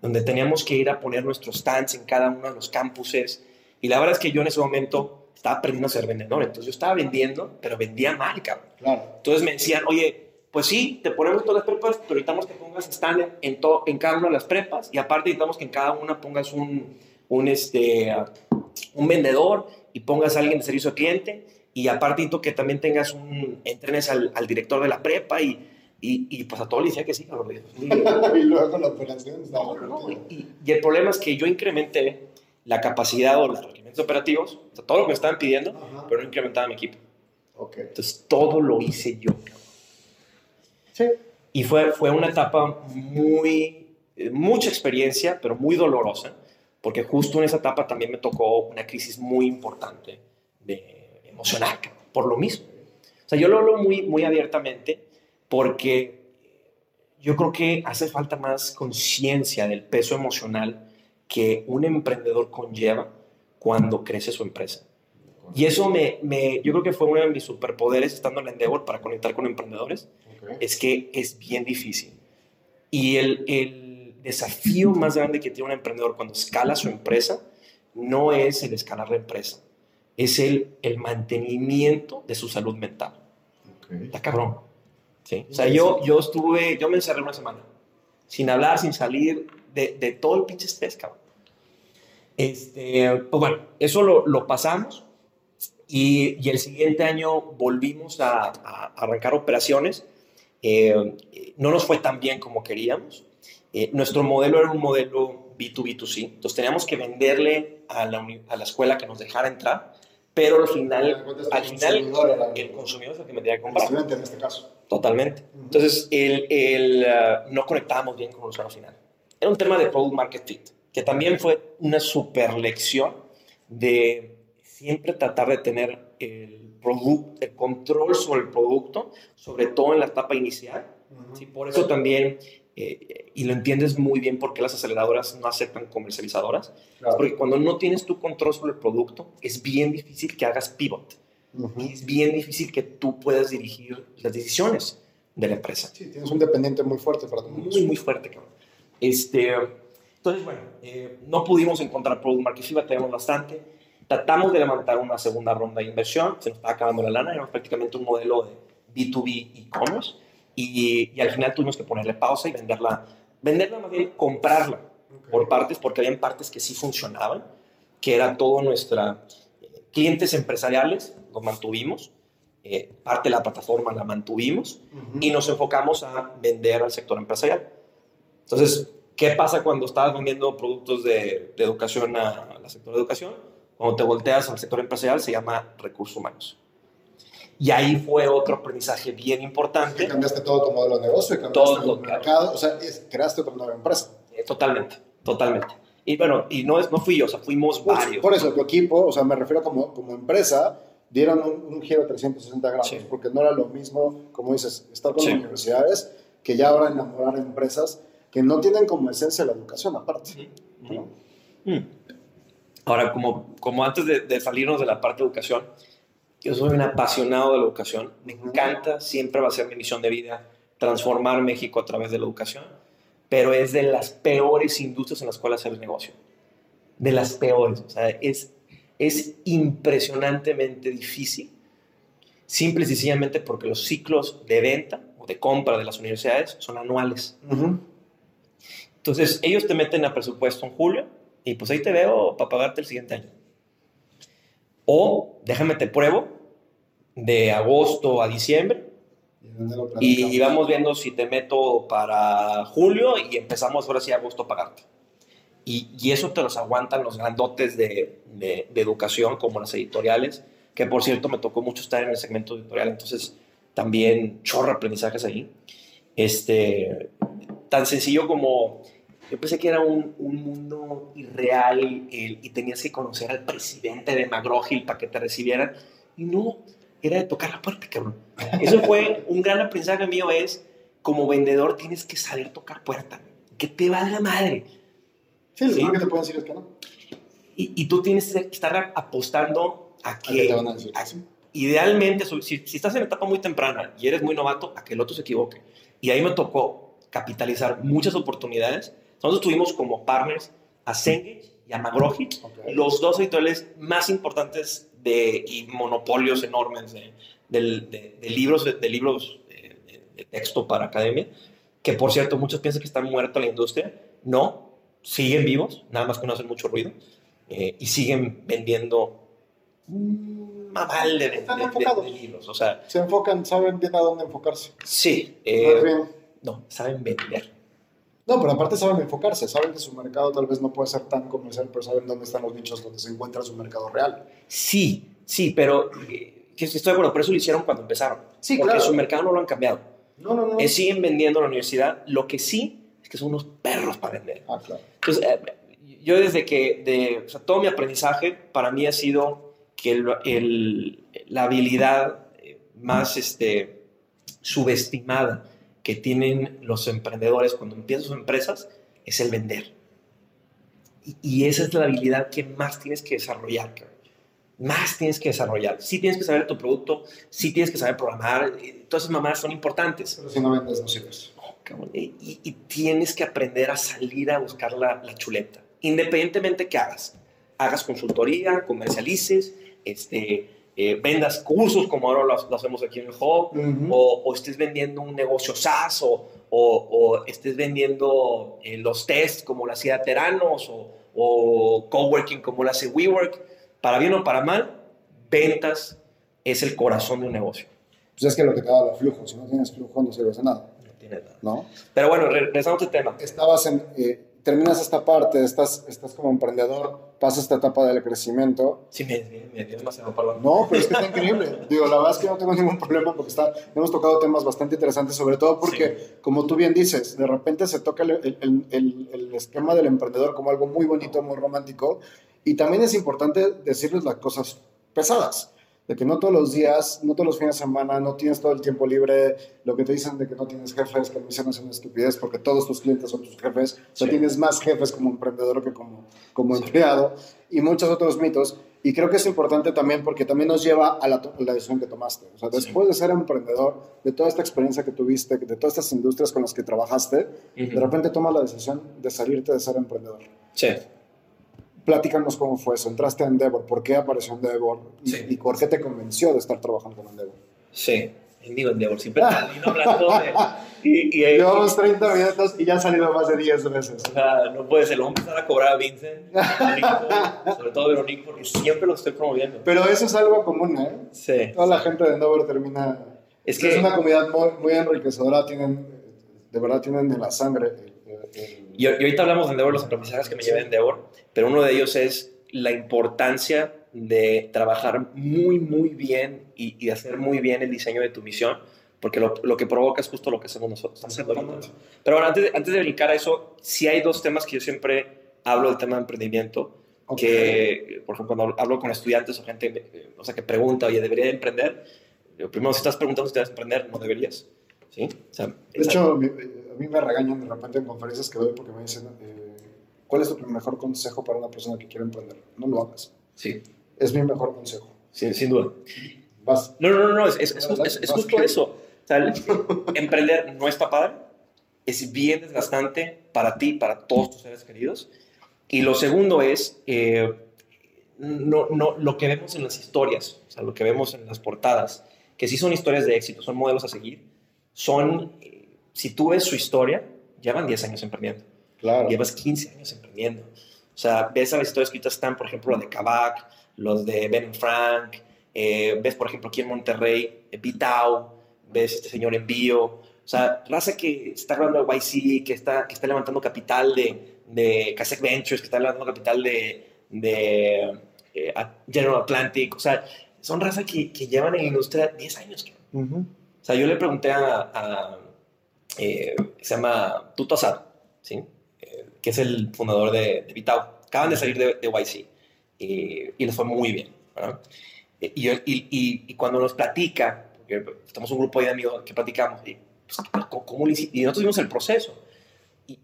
donde teníamos que ir a poner nuestros stands en cada uno de los campuses. Y la verdad es que yo en ese momento estaba aprendiendo a ser vendedor. Entonces yo estaba vendiendo, pero vendía mal, cabrón.
Claro.
Entonces me decían, oye, pues sí, te ponemos todas las prepas, pero necesitamos que pongas stand en, en, to, en cada una de las prepas. Y aparte necesitamos que en cada una pongas un, un, este, un vendedor y pongas a alguien de servicio al cliente. Y aparte necesito que también tengas un, entrenes al, al director de la prepa y y, y, pues a todo le decía que sí, cabrón.
y luego la operación
no, no, y, y, el problema es que yo incrementé la capacidad o los requerimientos operativos, o sea, todo lo que me estaban pidiendo, Ajá. pero no incrementaba mi equipo.
Okay.
Entonces todo lo hice yo.
Sí.
Y fue, fue una etapa muy, eh, mucha experiencia, pero muy dolorosa, porque justo en esa etapa también me tocó una crisis muy importante de emocional, por lo mismo. O sea, yo lo hablo muy, muy abiertamente porque yo creo que hace falta más conciencia del peso emocional que un emprendedor conlleva cuando crece su empresa. Y eso me, me, yo creo que fue uno de mis superpoderes estando en Endeavor para conectar con emprendedores, okay. es que es bien difícil. Y el, el desafío más grande que tiene un emprendedor cuando escala su empresa no es el escalar la empresa, es el, el mantenimiento de su salud mental.
Okay.
Está cabrón. Sí. O sea, yo, yo estuve, yo me encerré una semana, sin hablar, sin salir, de, de todo el pinche estrés, cabrón. Este, pues bueno, eso lo, lo pasamos y, y, el siguiente año volvimos a, a arrancar operaciones. Eh, no nos fue tan bien como queríamos. Eh, nuestro modelo era un modelo B2B2C. Entonces teníamos que venderle a la, a la escuela que nos dejara entrar, pero al final, al final el consumidor es el que me tenía que
El
comprar.
estudiante en este caso.
Totalmente. Entonces, el, el, ah, no conectábamos bien con el usuario final. Era un tema de product market fit, que también fue una super lección de siempre tratar de tener el, product, el control sobre el producto, sobre todo en la etapa inicial. Sí, por eso también, eh, y lo entiendes muy bien por qué las aceleradoras no aceptan comercializadoras,
Claro.
porque cuando no tienes tu control sobre el producto, es bien difícil que hagas pivot.
Ujú.
Y es bien difícil que tú puedas dirigir las decisiones de la empresa.
Sí, tienes un dependiente muy fuerte para tu
Muy, muy fuerte, cabrón. Este, entonces, bueno, eh, no pudimos encontrar Product Market Fit, tenemos bastante. Tratamos de levantar una segunda ronda de inversión, se nos estaba acabando la lana, era prácticamente un modelo de B2B e-commerce y, y al final tuvimos que ponerle pausa y venderla, venderla más bien comprarla por partes, porque habían partes que sí funcionaban, que era todo nuestra eh, clientes empresariales, los mantuvimos, eh, parte de la plataforma la mantuvimos y nos enfocamos a vender al sector empresarial. Entonces, ¿qué pasa cuando estás vendiendo productos de, de educación al sector de educación? Cuando te volteas al sector empresarial se llama recursos humanos. Y ahí fue otro aprendizaje bien importante.
cambiaste todo tu modelo de negocio, cambiaste
Todo,
el
claro.
mercado, o sea, creaste otra nueva empresa.
Eh, Totalmente, totalmente. Y bueno, y no, es, no fui yo, o sea, fuimos
Por,
varios.
por eso, tu equipo, o sea, me refiero como, como empresa, dieron un, un giro 360 grados,
Sí.
porque no era lo mismo, como dices, estar con
Sí.
las universidades, que ya ahora enamorar empresas que no tienen como esencia la educación aparte. ¿no?
Mm. Ahora, como, como antes de, de salirnos de la parte de educación, yo soy un apasionado de la educación. Me encanta, siempre va a ser mi misión de vida transformar México a través de la educación, pero es de las peores industrias en las cuales hacer negocio. De las peores. O sea, es, es impresionantemente difícil, simple y sencillamente porque los ciclos de venta o de compra de las universidades son anuales.
Ujú.
Entonces, ellos te meten a presupuesto en julio y pues ahí te veo para pagarte el siguiente año. O déjame te pruebo de agosto a diciembre
Y
y, vamos viendo si te meto para julio y empezamos ahora sí a agosto a pagarte. Y, y eso te los aguantan los grandotes de, de- de educación como las editoriales, que por cierto me tocó mucho estar en el segmento editorial, entonces también chorra aprendizajes ahí. Este, tan sencillo como yo pensé que era un, un mundo irreal el- y tenías que conocer al presidente de McGraw-Hill para que te recibieran. Y no, era de tocar la puerta, cabrón. Eso fue un gran aprendizaje mío, es como vendedor tienes que saber tocar puerta. Que te valga madre.
Sí, lo
Sí.
que te pueden decir es que no.
Y, y tú tienes que estar apostando a
¿A qué
que
te van a decir?
a- idealmente, si, si estás en etapa muy temprana y eres muy novato, a que el otro se equivoque. Y ahí me tocó capitalizar muchas oportunidades. Nosotros tuvimos como partners a Cengage y a McGraw-Hill,
Ok.
los dos editoriales más importantes de, y monopolios enormes de, de- de libros, de, libros de, texto para academia, que por cierto muchos piensan que está muerta la industria. No, siguen vivos, nada más que no hacen mucho ruido, eh, y siguen vendiendo mamal de,
Están enfocados.
libros. O sea,
Se enfocan, saben bien a dónde enfocarse.
sí, eh, no, saben vender.
No, pero aparte saben enfocarse, saben que su mercado tal vez no puede ser tan comercial, pero saben dónde están los nichos donde se encuentra su mercado real.
Sí, sí, pero eh, que estoy de acuerdo, por eso lo hicieron cuando empezaron.
Sí,
porque
claro.
su mercado no lo han cambiado.
No, no, no.
Eh, siguen vendiendo en la universidad. Lo que sí es que son unos perros para vender.
Ah, claro.
Entonces, eh, yo desde que, de, o sea, todo mi aprendizaje para mí ha sido que el- el- la habilidad eh, más este, subestimada que tienen los emprendedores cuando empiezan sus empresas es el vender. Y, y esa es la habilidad que más tienes que desarrollar. Más tienes que desarrollar. Sí tienes que saber tu producto, sí tienes que saber programar. eh, Todas esas mamadas son importantes.
Pero si no vendes, no sirves.
Y, y- y tienes que aprender a salir a buscar la, la chuleta, independientemente que hagas. Hagas consultoría, comercialices, este, eh, vendas cursos como ahora lo, lo hacemos aquí en el Hub, o, o estés vendiendo un negocio SaaS, o, o- o estés vendiendo eh, los tests como lo hacía Teranos, o, o coworking como lo hace WeWork. Para bien o para mal, ventas es el corazón de un negocio.
Pues es que lo que te da el flujo, si no tienes flujo no sirves de nada,
No tiene nada.
¿no?
Pero bueno, re- regresando a este tema.
Estabas en, eh, terminas esta parte, estás, estás como emprendedor, pasas esta etapa del crecimiento.
Sí, me, me, me dio demasiado perdón.
No, pero es que está increíble. Digo, la verdad es que no tengo ningún problema porque está, hemos tocado temas bastante interesantes, sobre todo porque, como tú bien dices, de repente se toca el, el, el, el, esquema del emprendedor como algo muy bonito, muy romántico, y también es importante decirles las cosas pesadas de que no todos los días, no todos los fines de semana, no tienes todo el tiempo libre, lo que te dicen de que no tienes jefes, que a se me hace una estupidez porque todos tus clientes son tus jefes, o sea, tienes más jefes como emprendedor que como, como empleado y muchos otros mitos. Y creo que es importante también porque también nos lleva a la, la decisión que tomaste. O sea, después de ser emprendedor, de toda esta experiencia que tuviste, de todas estas industrias con las que trabajaste, de repente tomas la decisión de salirte de ser emprendedor.
Sí.
Platícanos cómo fue eso. Entraste a Endeavor, ¿por qué apareció Endeavor? Y,
Sí.
y por qué te convenció de estar trabajando con Endeavor.
Sí, digo Endeavor, siempre termino hablando de... Y, y,
Llevamos 30 minutos y ya han salido más de 10 veces.
o sea, no puede ser, lo vamos a empezar a cobrar a Vincent, Veronique, sobre todo a Veronique, porque siempre lo estoy promoviendo.
Pero eso es algo común, ¿eh?
Sí.
Toda la gente de Endeavor termina...
Es
Es,
que-
una comunidad muy, muy enriquecedora, tienen, de verdad tienen en la sangre. el-
Y, y ahorita hablamos de Endeavor, los aprendizajes que me llevé de Endeavor, pero uno de ellos es la importancia de trabajar muy, muy bien y, y hacer muy bien el diseño de tu misión, porque lo, lo que provoca es justo lo que hacemos nosotros. Pero bueno, antes de, antes de brincar a eso, sí hay dos temas que yo siempre hablo del tema de emprendimiento,
Ok.
que, por ejemplo, cuando hablo con estudiantes o gente eh, o sea, que pregunta, oye, ¿debería de emprender? Yo, primero, si estás preguntando si debes emprender, no deberías. ¿Sí? O sea,
De hecho, mi- a mí me regañan de repente en conferencias que doy porque me dicen, eh, ¿cuál es tu mejor consejo para una persona que quiere emprender? No lo hagas.
sí,
Es mi mejor consejo.
sin, sin duda.
Vas.
No, no, no, no, es, es, es, es- justo eso. O sea, emprender no está padre, es bien desgastante para ti, para todos tus seres queridos. Y lo segundo es, eh, no, no, lo que vemos en las historias, o sea, lo que vemos en las portadas, que sí son historias de éxito, son modelos a seguir, son, si tú ves su historia, llevan 10 años emprendiendo
Claro.
llevas 15 años emprendiendo. O sea, ves a las historias que ahorita están, por ejemplo, la de Kavak, los de Ben Frank, eh, ves, por ejemplo, aquí en Monterrey, eh, Vitao, ves este señor Envío. O sea, raza que está grabando YC, que está, que está levantando capital de, de Kasek Ventures, que está levantando capital de, de eh, General Atlantic. O sea, son raza que, que llevan en la industria 10 años. cabrón.
Ujú.
O sea, yo le pregunté a, a, eh, se llama Tuto ¿sí? Eh, que es el fundador de, de Vitao. Acaban de salir de, de YC y, y les fue muy bien. Eh, Y, cuando nos platica, porque estamos un grupo de amigos que platicamos, y, pues, ¿cómo- le y nosotros vimos el proceso.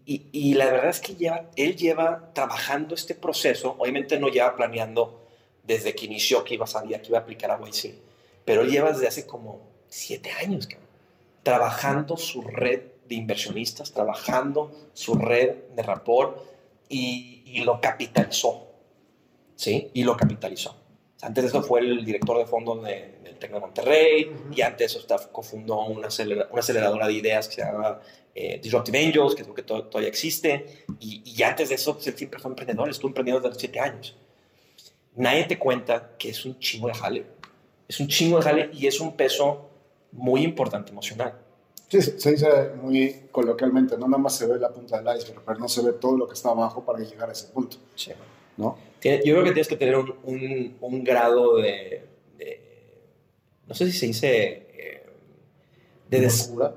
Y la verdad es que lleva, él lleva trabajando este proceso, obviamente no lleva planeando desde que inició que iba a salir, que iba a aplicar a YC, pero él lleva desde hace como siete años, cabrón, trabajando su red de inversionistas, trabajando su red de rapport y, y lo capitalizó, ¿sí? Y lo capitalizó. Antes de eso fue el director de fondos de- del TEC de Monterrey y antes de eso cofundó una, acelera- una aceleradora de ideas que se llama eh, Disruptive Angels, que creo que to- todavía existe. Y, y antes de eso, pues, él siempre fue emprendedor, estuvo emprendiendo desde los siete años. Nadie te cuenta que es un chingo de jale. Es un chingo de jale y es un peso muy importante emocional.
Sí, se dice muy coloquialmente, no nada más se ve la punta del iceberg, pero no se ve todo lo que está abajo para llegar a ese punto,
Sí.
¿no?
Tiene- Yo creo que tienes que tener un, un- un grado de, de- No sé si se dice. eh, de, des-
Locura.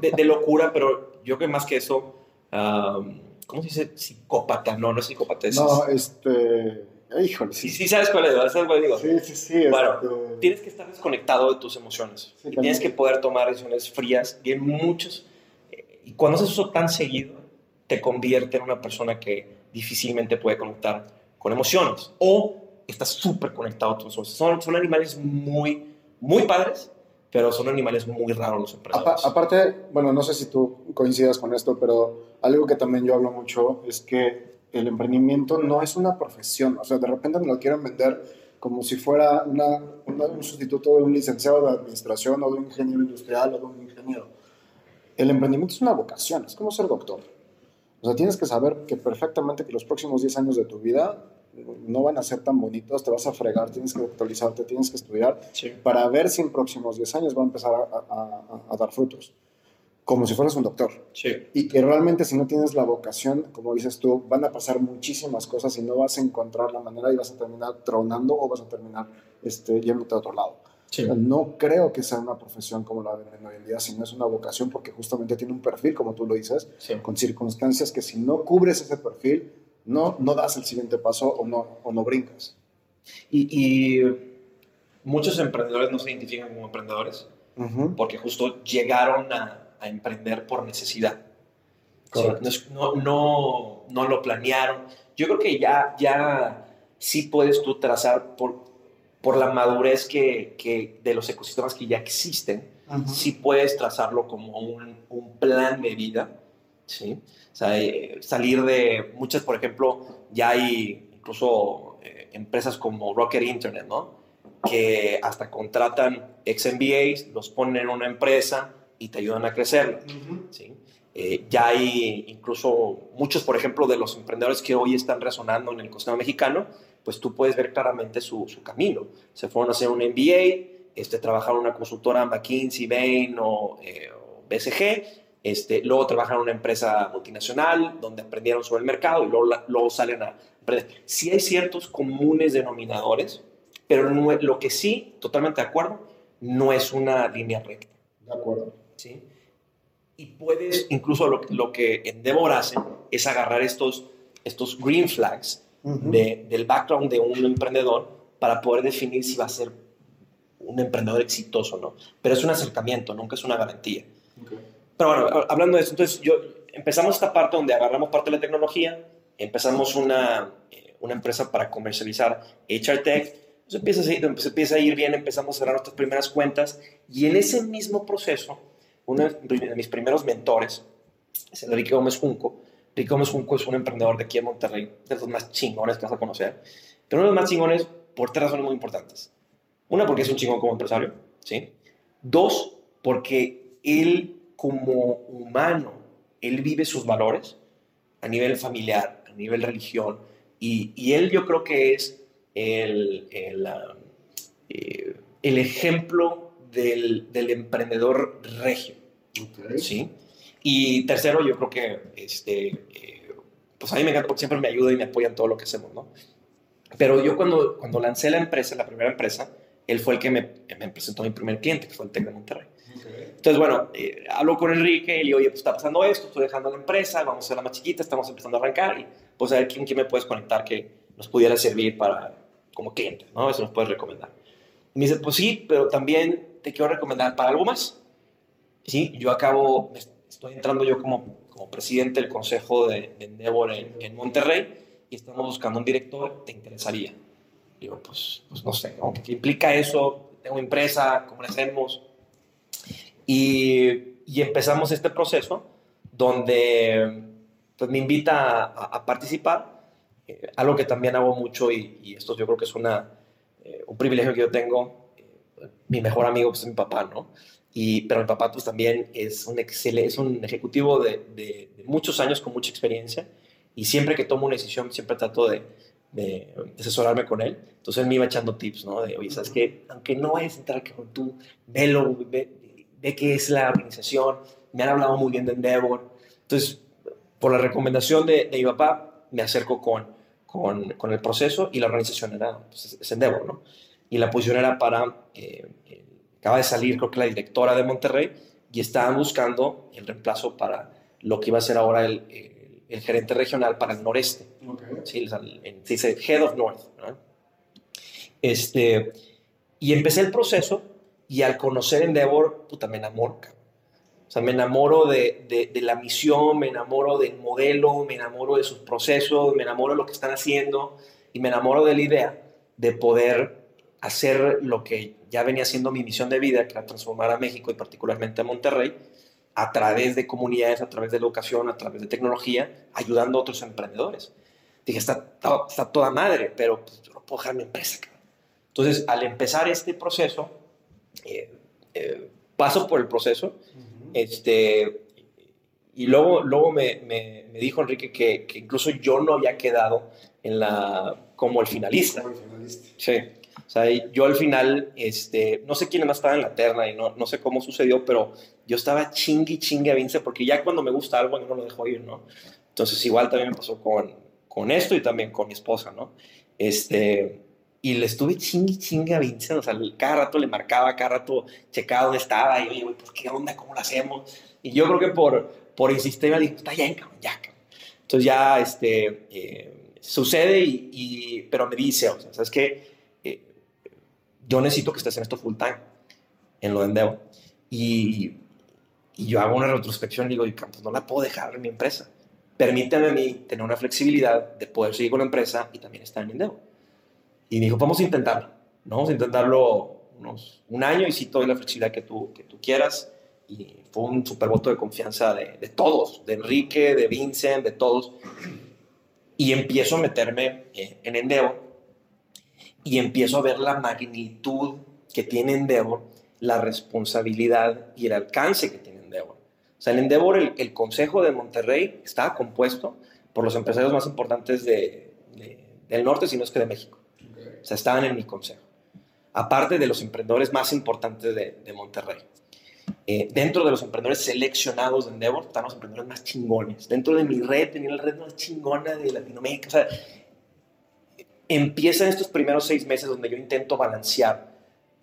de, de locura, pero yo creo que más que eso. am, ¿Cómo se dice? Psicópata. No, no es psicópata. Es,
No, este... Híjole,
sí,
sí.
sí, sabes cuál es. ¿Sabes cuál digo?
Sí, sí, sí.
Bueno,
este,
Tienes que estar desconectado de tus emociones.
Sí,
y tienes que poder tomar decisiones frías. Y hay muchos. eh, Y cuando haces eso tan seguido, te convierte en una persona que difícilmente puede conectar con emociones. O estás súper conectado a tus emociones. Son, son animales muy, muy padres, pero son animales muy raros los emprendedores.
aparte, bueno, no sé si tú coincidas con esto, pero algo que también yo hablo mucho es que el emprendimiento no es una profesión. O sea, de repente me lo quieren vender como si fuera una- una- un sustituto de un licenciado de administración o de un ingeniero industrial o de un ingeniero. El emprendimiento es una vocación, es como ser doctor. O sea, tienes que saber que perfectamente que los próximos 10 años de tu vida no van a ser tan bonitos, te vas a fregar, tienes que actualizarte, tienes que estudiar
Sí.
para ver si en próximos 10 años va a empezar a, a- a- a dar frutos. Como si fueras un doctor.
Sí.
Y que realmente si no tienes la vocación, como dices tú, van a pasar muchísimas cosas y no vas a encontrar la manera y vas a terminar tronando o vas a terminar este, yéndote a otro lado.
Sí.
O sea, No creo que sea una profesión como la ven hoy en día, sino es una vocación porque justamente tiene un perfil, como tú lo dices,
Sí.
con circunstancias que si no cubres ese perfil, no, no das el siguiente paso o no, o no brincas.
Y, y muchos emprendedores no se identifican como emprendedores
Ujú.
porque justo llegaron a, a emprender por necesidad. No, no, lo planearon. Yo creo que ya, ya sí puedes tú trazar por, por la madurez que, que de los ecosistemas que ya existen, sí puedes trazarlo como un, un plan de vida, ¿sí? O sea, eh, salir de muchas, por ejemplo, ya hay incluso eh, empresas como Rocket Internet, ¿no? Que hasta contratan ex MBAs, los ponen en una empresa y te ayudan a crecerla, ¿sí? Eh, ya hay incluso muchos, por ejemplo, de los emprendedores que hoy están resonando en el ecosistema mexicano, pues tú puedes ver claramente su, su camino. Se fueron a hacer un MBA, este, trabajaron en una consultora McKinsey, Bain o, eh, o BCG, este, luego trabajaron en una empresa multinacional donde aprendieron sobre el mercado y luego, la- luego salen a emprender. Sí hay ciertos comunes denominadores, pero no lo que sí, totalmente de acuerdo, no es una línea recta.
De acuerdo.
¿Sí? Y puedes, incluso lo, lo que Endeavor hace es agarrar estos, estos green flags
Ujú.
de- del background de un emprendedor para poder definir si va a ser un emprendedor exitoso o no. Pero es un acercamiento, nunca es una garantía.
Ok.
Pero bueno, hablando de eso, entonces yo empezamos esta parte donde agarramos parte de la tecnología, empezamos una, eh, una empresa para comercializar HR Tech, pues empieza, a ir, se empieza a ir bien, empezamos a cerrar nuestras primeras cuentas y en ese mismo proceso, uno de mis primeros mentores es Enrique Gómez Junco. Enrique Gómez Junco es un emprendedor de aquí en Monterrey, de los más chingones que vas a conocer, pero uno de los más chingones por tres razones muy importantes. Una, porque es un chingón como empresario, ¿sí? Dos, porque él como humano, él vive sus valores a nivel familiar, a nivel religión, y, y él yo creo que es el, el, ah, eh, el ejemplo del, del emprendedor regio,
Ok.
¿sí? Y tercero, yo creo que, este, eh, pues a mí me encanta porque siempre me ayuda y me apoya en todo lo que hacemos, ¿no? Pero yo cuando, cuando lancé la empresa, la primera empresa, él fue el que me, me presentó mi primer cliente, que fue el TEC de Monterrey. Entonces, bueno, eh, hablo con Enrique y le digo, oye, pues está pasando esto, estoy dejando la empresa, vamos a hacer la más chiquita, estamos empezando a arrancar y pues a ver quién, quién me puedes conectar que nos pudiera servir para, como cliente, ¿no? Eso nos puedes recomendar. Y me dice, pues sí, pero también te quiero recomendar para algo más. Sí, yo acabo, estoy entrando yo como, como presidente del consejo de, de Endeavor en, en Monterrey y estamos buscando un director, ¿te interesaría? Digo, pues, pues no sé, ¿no? ¿qué implica eso? Tengo empresa, ¿cómo le hacemos? Y, y empezamos este proceso donde pues, me invita a, a participar, eh, algo que también hago mucho y, y esto yo creo que es una, eh, un privilegio que yo tengo. Mi mejor amigo pues, es mi papá, ¿no? Y, pero mi papá pues, también es un, excel, es un ejecutivo de, de, de muchos años con mucha experiencia y siempre que tomo una decisión siempre trato de, de, asesorarme con él. Entonces él me iba echando tips, ¿no? De, oye, ¿sabes qué? Aunque no vayas a entrar con tú, velo, ve, ve qué es la organización. Me han hablado muy bien de Endeavor. Entonces, por la recomendación de, de mi papá, me acerco con, con, con, el proceso y la organización era pues, es Endeavor, ¿no? Y la posición era para, eh, eh, acaba de salir creo que la directora de Monterrey y estaban buscando el reemplazo para lo que iba a ser ahora el, el, el gerente regional para el noreste.
Okay.
Sí, se dice Head of North. ¿no? Este, y empecé el proceso y al conocer Endeavor, puta, me enamoro. O sea, me enamoro de, de, de, la misión, me enamoro del modelo, me enamoro de sus procesos, me enamoro de lo que están haciendo y me enamoro de la idea de poder hacer lo que ya venía siendo mi misión de vida, que era transformar a México y particularmente a Monterrey, a través de comunidades, a través de educación, a través de tecnología, ayudando a otros emprendedores. Dije, está, está, está toda madre, pero pues, yo no puedo dejar mi empresa. Cabrón. Entonces, al empezar este proceso, eh, eh, paso por el proceso, uh -huh. este, y luego, luego me, me, me dijo Enrique que, que, incluso yo no había quedado en la, como el finalista.
Como el finalista.
Sí. O sea, yo al final, este, no sé quién más estaba en la terna y no, no sé cómo sucedió, pero yo estaba chingui chingue a Vince porque ya cuando me gusta algo yo no lo dejo ir, ¿no? Entonces igual también me pasó con, con esto y también con mi esposa, ¿no? Este, y le estuve chingue chingue a Vincent, o sea, cada rato le marcaba, cada rato checaba dónde estaba, y oye, güey, pues qué onda, cómo lo hacemos. Y yo creo que por, por insistir, me dijo, está bien, cabrón, ya, cabrón. Entonces ya, este, eh, sucede, y, y, pero me dice, o sea, ¿sabes qué? Eh, yo necesito que estés en esto full time, en lo de Endeavor. Y, y yo hago una retrospección y digo, pues no la puedo dejar en mi empresa. Permíteme a mí tener una flexibilidad de poder seguir con la empresa y también estar en Endeavor. Y me dijo, vamos a intentarlo. ¿no? Vamos a intentarlo unos, un año y sí, toda la flexibilidad que tú, que tú quieras. Y fue un super voto de confianza de, de, todos, de Enrique, de Vincent, de todos. Y empiezo a meterme en Endeavor y empiezo a ver la magnitud que tiene Endeavor, la responsabilidad y el alcance que tiene Endeavor. O sea, en Endeavor el, el Consejo de Monterrey estaba compuesto por los empresarios más importantes de, de, del norte, si no es que de México. O sea, estaban en mi consejo. Aparte de los emprendedores más importantes de, de Monterrey. Eh, dentro de los emprendedores seleccionados de Endeavor están los emprendedores más chingones. Dentro de mi red tenía la red más chingona de Latinoamérica. O sea, empiezan estos primeros seis meses donde yo intento balancear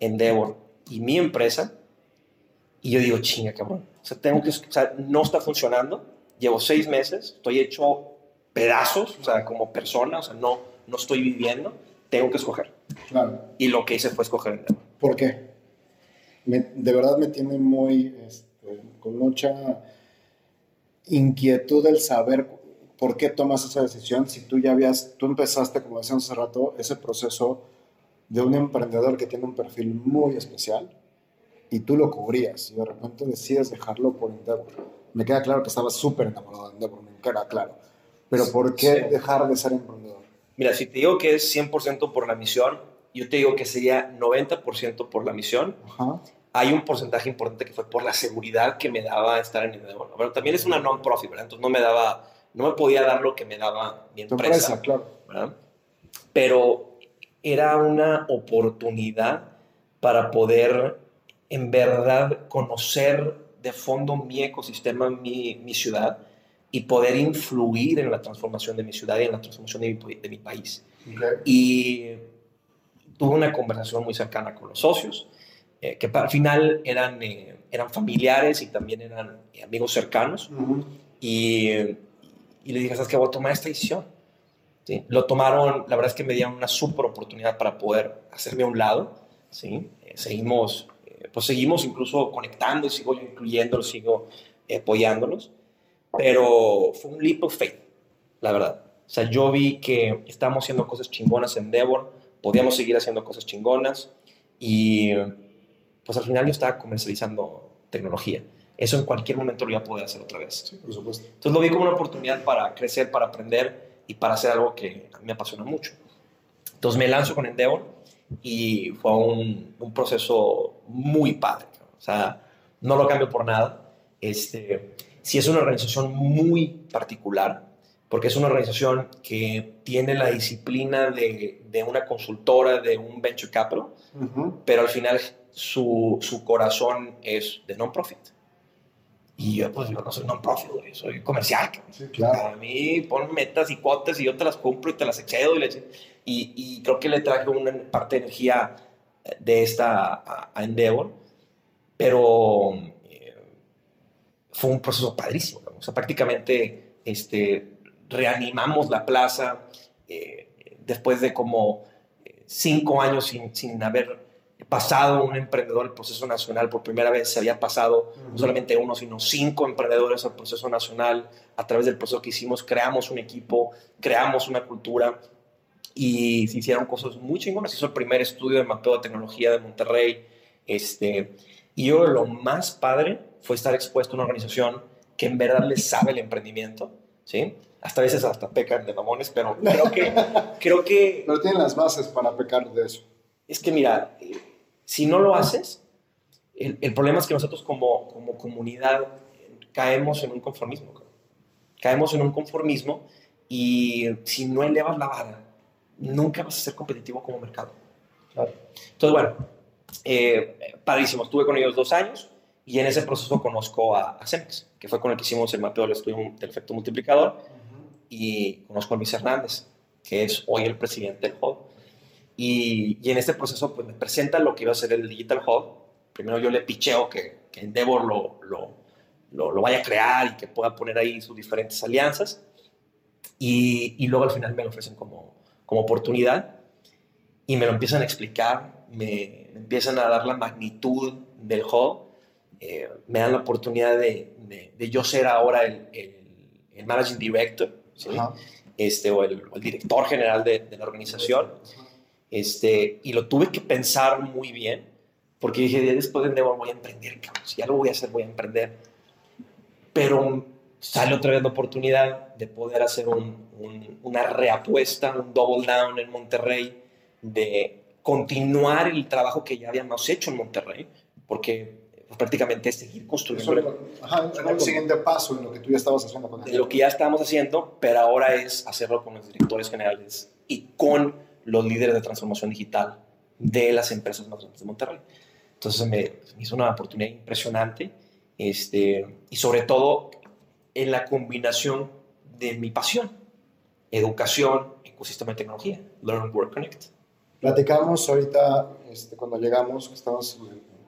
Endeavor y mi empresa. Y yo digo, chinga, cabrón. O sea, tengo que, o sea, no está funcionando. Llevo seis meses, estoy hecho pedazos, o sea, como persona, o sea, no, no estoy viviendo tengo que escoger.
Claro.
Y lo que hice fue escoger Endeavor.
¿Por qué? Me, de verdad me tiene muy, este, con mucha inquietud el saber por qué tomas esa decisión si tú ya habías, tú empezaste, como decíamos hace rato, ese proceso de un emprendedor que tiene un perfil muy especial y tú lo cubrías y de repente decides dejarlo por Endeavor. Me queda claro que estabas súper enamorado de Endeavor, me queda claro. Pero ¿por qué sí. dejar de ser emprendedor?
Mira, si te digo que es 100% por la misión, yo te digo que sería 90% por la misión.
Ajá.
Hay un porcentaje importante que fue por la seguridad que me daba estar en Endeavor. Pero también es una non-profit, ¿verdad? Entonces no me daba, no me podía dar lo que me daba mi empresa.
empresa claro.
¿verdad? Pero era una oportunidad para poder en verdad conocer de fondo mi ecosistema, mi, mi ciudad y poder influir en la transformación de mi ciudad y en la transformación de mi, de mi país.
Okay.
Y tuve una conversación muy cercana con los socios, eh, que al final eran, eh, eran familiares y también eran amigos cercanos.
Uh -huh.
y, y le dije, ¿sabes qué? Voy a tomar esta decisión. ¿Sí? Lo tomaron, la verdad es que me dieron una súper oportunidad para poder hacerme a un lado. ¿sí? Eh, seguimos, pues seguimos incluso conectando y sigo incluyéndolos, sigo apoyándolos pero fue un leap of faith, la verdad. O sea, yo vi que estábamos haciendo cosas chingonas en Endeavor, podíamos seguir haciendo cosas chingonas y pues al final yo estaba comercializando tecnología. Eso en cualquier momento lo iba a poder hacer otra vez.
Sí, por supuesto.
Entonces lo vi como una oportunidad para crecer, para aprender y para hacer algo que a mí me apasiona mucho. Entonces me lanzo con Endeavor y fue un, un proceso muy padre. O sea, no lo cambio por nada. Este, si es una organización muy particular, porque es una organización que tiene la disciplina de, de una consultora, de un venture capital,
Uh -huh.
pero al final su, su corazón es de non-profit. Y yo, pues, yo no soy non-profit, soy comercial.
Sí, claro.
A mí pon metas y cuotas y yo te las cumplo y te las excedo. Y, le, y, y creo que le traje una parte de energía de esta a, a Endeavor, pero fue un proceso padrísimo. ¿no? O sea, prácticamente este, reanimamos la plaza eh, después de como eh, cinco años sin, sin, haber pasado un emprendedor el proceso nacional. Por primera vez se había pasado uh -huh. no solamente uno, sino cinco emprendedores al proceso nacional. A través del proceso que hicimos, creamos un equipo, creamos una cultura y se hicieron cosas muy chingonas. Hizo el primer estudio de mapeo de tecnología de Monterrey. Este, y yo lo más padre fue estar expuesto a una organización que en verdad le sabe el emprendimiento, ¿sí? Hasta a veces hasta pecan de mamones, pero creo que... creo que
pero tienen las bases para pecar de eso.
Es que mira, eh, si no lo haces, el, el, problema es que nosotros como, como comunidad caemos en un conformismo. Caemos en un conformismo y si no elevas la vara, nunca vas a ser competitivo como mercado. Entonces, bueno, eh, padrísimo. Estuve con ellos dos años y en ese proceso conozco a, a Cemex, que fue con el que hicimos el mapeo del estudio del efecto multiplicador. Y conozco a Luis Hernández, que es hoy el presidente del Hub. Y, y, en este proceso pues, me presenta lo que iba a ser el Digital Hub. Primero yo le picheo que, que Endeavor lo, lo, lo, lo, vaya a crear y que pueda poner ahí sus diferentes alianzas. Y, y luego al final me lo ofrecen como, como oportunidad y me lo empiezan a explicar, me, empiezan a dar la magnitud del hub, eh, me dan la oportunidad de, de, de, yo ser ahora el, el, el managing director, ¿sí? este, o, el, o, el, director general de, de la organización. Este, y lo tuve que pensar muy bien, porque dije, después de Endeavor voy a emprender, cabrón. si algo voy a hacer, voy a emprender. Pero sale otra vez la oportunidad de poder hacer un, un, una reapuesta, un double down en Monterrey, de continuar el trabajo que ya habíamos hecho en Monterrey, porque prácticamente es seguir construyendo.
Eso, ajá, el siguiente paso en lo que tú ya estabas haciendo con
De lo que ya estábamos haciendo, pero ahora es hacerlo con los directores generales y con los líderes de transformación digital de las empresas más grandes de Monterrey. Entonces me, me hizo una oportunidad impresionante este, y sobre todo en la combinación de mi pasión, educación, ecosistema de tecnología, Learn, Work, Connect.
Platicamos ahorita, este, cuando llegamos, que estábamos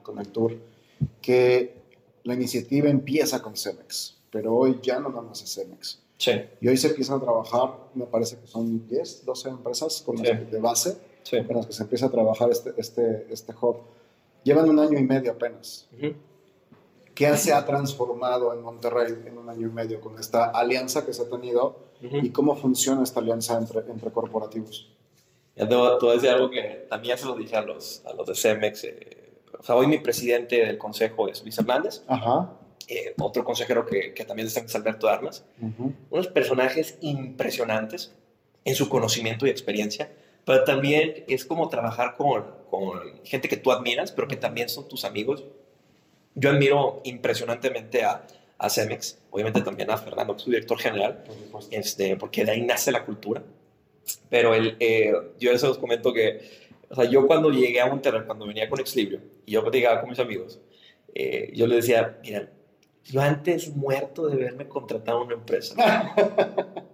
con el tour, que la iniciativa empieza con Cemex, pero hoy ya no más es Cemex.
Sí.
Y hoy se empiezan a trabajar, me parece que son 10, 12 empresas con las
Sí.
que- de base
Sí.
con las que se empieza a trabajar este, este, este hub. Llevan un año y medio apenas.
Ujú.
¿Qué se ha transformado en Monterrey en un año y medio con esta alianza que se ha tenido
Ujú.
y cómo funciona esta alianza entre, entre corporativos?
Ya te voy, te voy a decir algo que también se lo dije a los, a los de Cemex. eh, o sea, hoy mi presidente del consejo es Luis Hernández,
Ajá.
Otro consejero que, que también está es Alberto Armas.
Ujú.
Unos personajes impresionantes en su conocimiento y experiencia, pero también es como trabajar con, con gente que tú admiras, pero que también son tus amigos. Yo admiro impresionantemente a, a Cemex, obviamente también a Fernando, que es su director general,
Por
este, porque de ahí nace la cultura. Pero el, eh, yo les comento que, o sea, yo cuando llegué a Monterrey, cuando venía con Exlibrio, y yo platicaba con mis amigos, eh, yo les decía, miren, yo antes muerto de verme contratado a una empresa,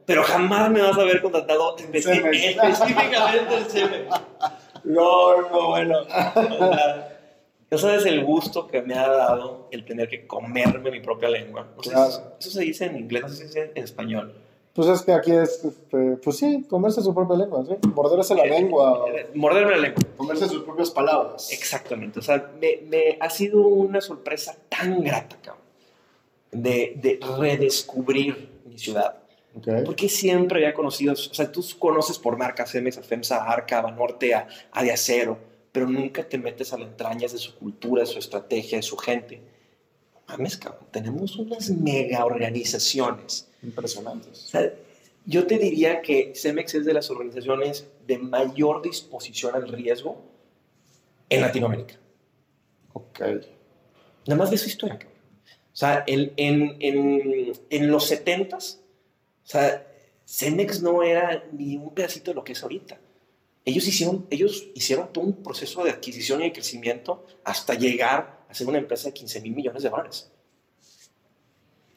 pero jamás me vas a ver contratado específicamente en Cemex. No, no, bueno. O sea, no sabes el gusto que me ha dado el tener que comerme mi propia lengua. No sé
Claro.
si- eso se dice en inglés, no se dice en español.
Pues es que aquí es, este, pues sí, comerse su propia lengua, ¿sí? Morderse la lengua,
Eh, Morderme la lengua.
comerse sus propias palabras.
Exactamente. O sea, me, me ha sido una sorpresa tan grata, cabrón, de, de redescubrir mi ciudad. Porque siempre había conocido, o sea, tú conoces por marcas Cemex, FEMSA, Arca, Banorte, a, a de acero, pero nunca te metes a las entrañas de su cultura, de su estrategia, de su gente. Mames, cabrón, tenemos unas mega organizaciones O
Impresionantes.
sea, yo te diría que Cemex es de las organizaciones de mayor disposición al riesgo en Latinoamérica.
Ok.
Nada más de su historia. cabrón. O sea, el- en, en, en los 70s, o sea, Cemex no era ni un pedacito de lo que es ahorita. Ellos hicieron, ellos hicieron todo un proceso de adquisición y de crecimiento hasta llegar a ser una empresa de 15 mil millones de dólares.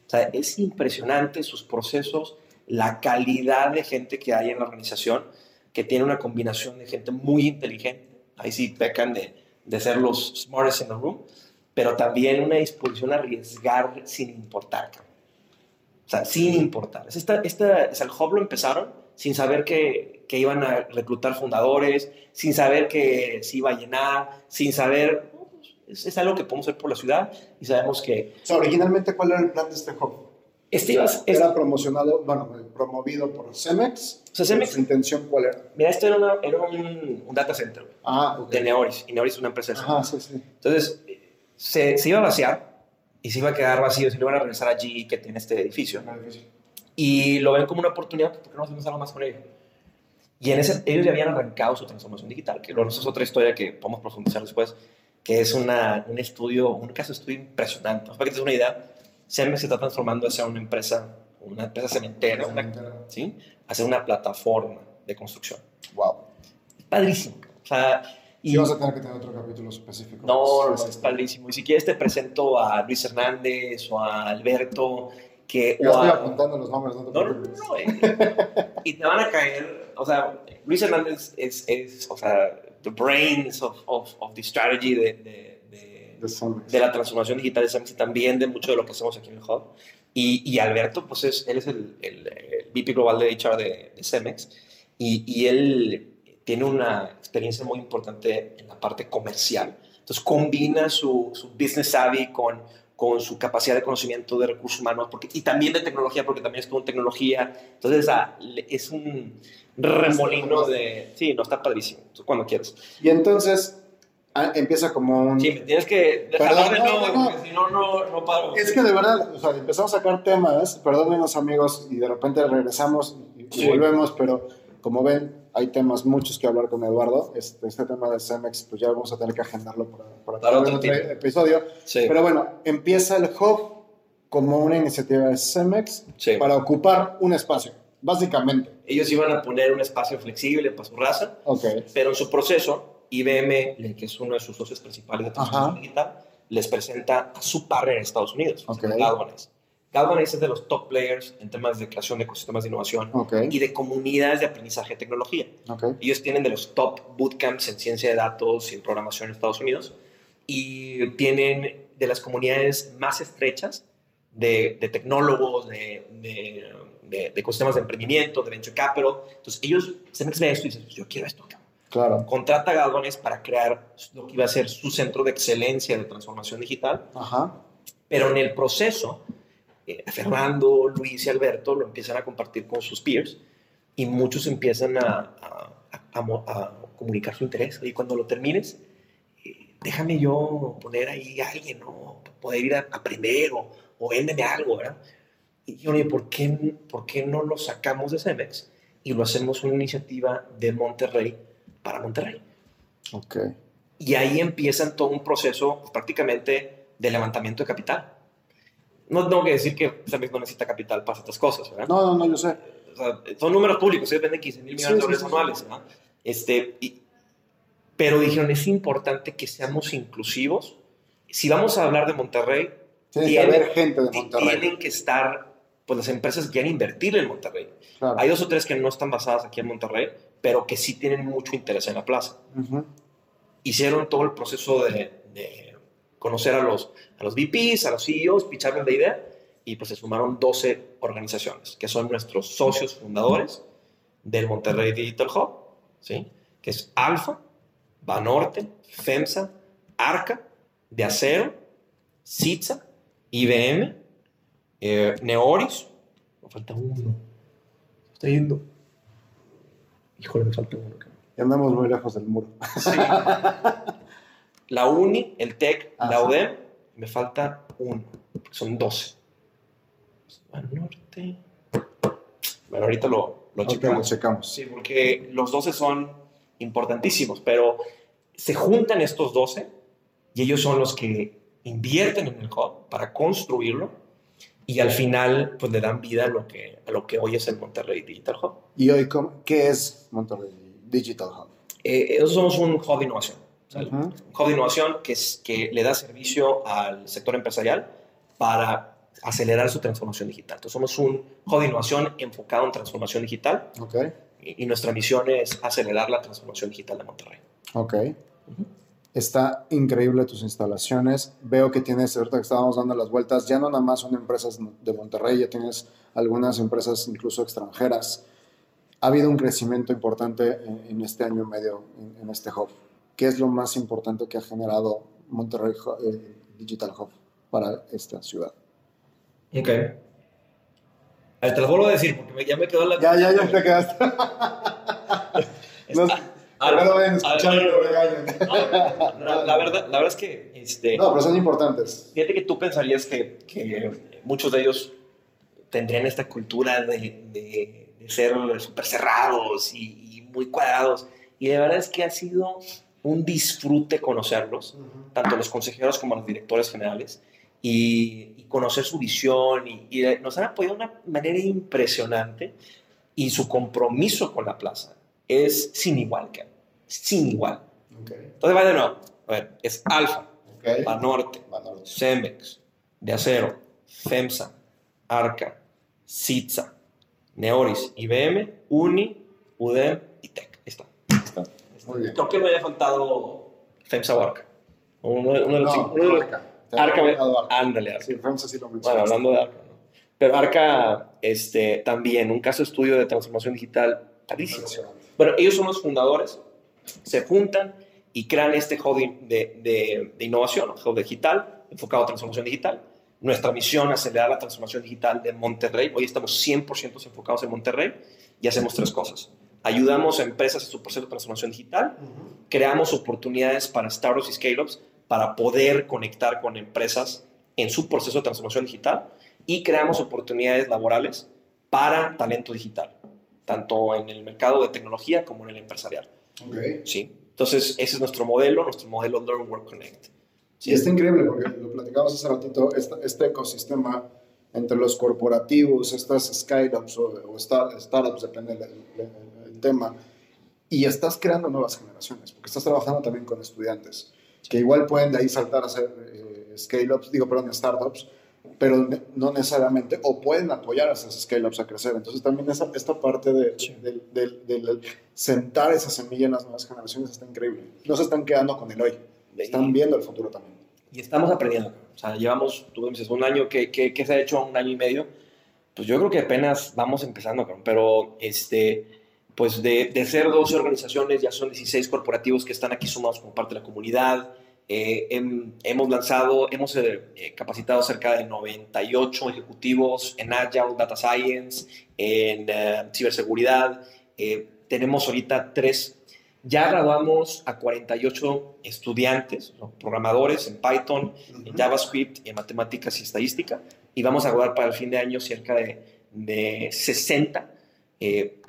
O sea, es impresionante sus procesos, la calidad de gente que hay en la organización, que tiene una combinación de gente muy inteligente. Ahí sí pecan de, de ser los smartest in the room, pero también una disposición a arriesgar sin importar. O sea, sin importar. Es Esta, esta, o sea, el hub lo empezaron sin saber que, que iban a reclutar fundadores, sin saber que se iba a llenar, sin saber... Es, es algo que podemos hacer por la ciudad y sabemos que
O sea, originalmente, ¿cuál era el plan de este hub?
este iba a- este-
Era promocionado, bueno, promovido por Cemex.
O sea, Cemex-
¿Su intención cuál era?
Mira, esto era, una- era un, un data center
Ah, ok.
de Neoris, y Neoris es una empresa
Ajá, sí, sí.
Entonces, se, se iba a vaciar y se iba a quedar vacío, se lo iban a regresar allí que tiene este edificio.
Difícil.
Y lo ven como una oportunidad, ¿por qué no hacemos algo más con ello? Y en ese, ellos ya habían arrancado su transformación digital, que luego es otra historia que podemos profundizar después, que es una, un estudio, un caso de estudio impresionante. Para que te des una idea, Cemex se está transformando hacia una empresa, una empresa cementera, una, ¿sí? hacia una plataforma de construcción.
Wow.
Padrísimo. O sea,
Y vas a tener que tener otro capítulo específico.
No, no, es padrísimo. Y si quieres te presento a Luis Hernández o a Alberto, que...
Ya estoy apuntando los nombres, no
te No, no, no. Eh. y te van a caer, o sea, Luis Hernández es, es o sea, the brains of, of, of the strategy de, de, de, de la transformación digital de Cemex y también de mucho de lo que hacemos aquí en el Hub. Y, y Alberto, pues es, él es el, el, el VP global de HR de, Cemex y, y él tiene una experiencia muy importante en la parte comercial. Entonces combina su, su business savvy con, con su capacidad de conocimiento de recursos humanos porque, y también de tecnología, porque también es con tecnología. Entonces ah, es un remolino de... Sí, no, está padrísimo, cuando quieras.
Y entonces ah, empieza como un...
Sí, tienes que dejar de no, porque si no, no, paro.
Es que de verdad, o sea, empezamos a sacar temas, perdónenos amigos, y de repente regresamos y, volvemos, pero como ven, hay temas muchos que hablar con Eduardo. Este, este tema de Cemex, pues ya vamos a tener que agendarlo para, para, otro, episodio. Pero bueno, empieza el hub como una iniciativa de Cemex para ocupar un espacio, básicamente.
Ellos iban a poner un espacio flexible para su raza, okay. pero en su proceso, IBM, que es uno de sus socios principales de transformación digital, les presenta a su partner en Estados Unidos, okay. Galvanize es de los top players en temas de creación de ecosistemas de innovación y de comunidades de aprendizaje de tecnología. Ellos tienen de los top bootcamps en ciencia de datos y en programación en Estados Unidos y tienen de las comunidades más estrechas de, tecnólogos, de, de, ecosistemas de emprendimiento, de venture capital. Entonces ellos se meten esto y dicen, pues yo quiero esto.
Claro.
Contrata a Galvanize para crear lo que iba a ser su centro de excelencia de transformación digital.
Ajá.
Pero en el proceso eh, Fernando, Luis y Alberto lo empiezan a compartir con sus peers y muchos empiezan a, a, comunicar su interés. Y cuando lo termines, eh, déjame yo poner ahí a alguien, ¿no? Poder ir a aprender o, o véndeme algo, ¿verdad? Y yo, oye, ¿por qué, ¿por qué no lo sacamos de Cemex y lo hacemos una iniciativa de Monterrey para Monterrey?
Ok.
Y ahí empiezan todo un proceso pues, prácticamente de levantamiento de capital no tengo que decir que Cemex no necesita capital para estas cosas, ¿verdad?
No, no, no, yo sé.
O sea, son números públicos, ellos venden 15 mil millones de dólares anuales, ¿no? Este, pero dijeron, es importante que seamos inclusivos. Si vamos a hablar de Monterrey,
tiene que haber gente de Monterrey.
Tienen que estar, pues las empresas que quieren invertir en Monterrey. Hay dos o tres que no están basadas aquí en Monterrey, pero que sí tienen mucho interés en la plaza. Hicieron todo el proceso de, de conocer a los, a los VPs, a los CEOs, picharles la idea y pues se sumaron 12 organizaciones que son nuestros socios fundadores del Monterrey Digital Hub, ¿sí? que es Alfa, Banorte, FEMSA, Arca, De Acero, Sitza, IBM, eh, Neoris, me falta uno, está yendo. Híjole, me falta uno.
Ya andamos muy lejos del muro. Sí.
la UNI, el TEC, la UDEM, me falta uno, son 12. norte. Bueno, ahorita lo, lo
checamos.
Sí, porque los 12 son importantísimos, pero se juntan estos 12 y ellos son los que invierten en el hub para construirlo y al final pues le dan vida a lo que, a lo que hoy es el Monterrey Digital Hub.
¿Y hoy qué es Monterrey Digital Hub?
Eh, somos un hub de innovación. Un hub de innovación que, es, que le da servicio al sector empresarial para acelerar su transformación digital. Entonces somos un hub de innovación enfocado en transformación digital
okay.
y, nuestra misión es acelerar la transformación digital de Monterrey.
Ok. Está increíble tus instalaciones. Veo que tienes, ahorita que estábamos dando las vueltas, ya no nada más son empresas de Monterrey, ya tienes algunas empresas incluso extranjeras. Ha habido un crecimiento importante en, este año y medio en este hub. ¿Qué es lo más importante que ha generado Monterrey eh, Digital Hub para esta ciudad?
Ok. te lo vuelvo a decir porque ya me quedó la...
Ya, ya, ya te quedaste. no, no vayan a escuchar
la, la, verdad, la verdad es que... Este,
no, pero son importantes.
Fíjate que tú pensarías que, que muchos de ellos tendrían esta cultura de, de, de ser súper cerrados y, y, muy cuadrados. Y la verdad es que ha sido un disfrute conocerlos, tanto los consejeros como los directores generales, y, conocer su visión. Y, nos han apoyado de una manera impresionante y su compromiso con la plaza es sin igual, sin igual. Entonces va de nuevo. A ver, es Alfa,
Ok.
Banorte,
Banorte.
Cemex, De Acero, FEMSA, Arca, Sitza, Neoris, IBM, Uni, UDEM y TEC. Ahí está.
Está. Bien.
Creo que me había faltado FEMSA o Arca. Uno, de- uno de los
No,
uno de los-
Arca.
Arca, me-
Arca.
ándale, Arca.
Sí, FEMSA sí lo
Bueno,
mencionaste.
hablando de Arca, ¿no? Pero Arca, este, también, un caso de estudio de transformación digital padrísimo. Bueno, ellos son los fundadores, se juntan y crean este hub de, de- de- innovación, ¿no? hub digital, enfocado a transformación digital. Nuestra misión es acelerar la transformación digital de Monterrey. Hoy estamos 100% enfocados en Monterrey y hacemos tres cosas. Ayudamos a empresas en su proceso de transformación digital, creamos oportunidades para startups y scale-ups para poder conectar con empresas en su proceso de transformación digital y creamos oportunidades laborales para talento digital, tanto en el mercado de tecnología como en el empresarial.
Ok.
¿sí? Entonces, ese es nuestro modelo, nuestro modelo Learn, Work, Connect.
Sí, está increíble porque lo platicamos hace ratito, este, este ecosistema entre los corporativos, estas scale-ups o, o star- startups, depende del tema, y estás creando nuevas generaciones, porque estás trabajando también con estudiantes, que igual pueden de ahí saltar a ser eh, scale-ups, digo, perdón, startups, pero no necesariamente, o pueden apoyar a esas scale-ups a crecer. Entonces también esa, esta parte de,
Sí.
del- del- del sentar esa semilla en las nuevas generaciones está increíble. No se están quedando con el hoy, están viendo el futuro también.
Y estamos aprendiendo. O sea, llevamos, tú dices, un año que, que, que se ha hecho un año y medio. Pues yo creo que apenas vamos empezando, pero este, pues de, de ser 12 organizaciones, ya son 16 corporativos que están aquí sumados como parte de la comunidad. Eh, hem- hemos lanzado, hemos eh, eh, capacitado cerca de 98 ejecutivos en Agile, Data Science, en eh, ciberseguridad. Tenemos ahorita tres ya graduamos a 48 estudiantes, programadores en Python, en JavaScript, en matemáticas y estadística, y vamos a graduar para el fin de año cerca de, de 60, eh,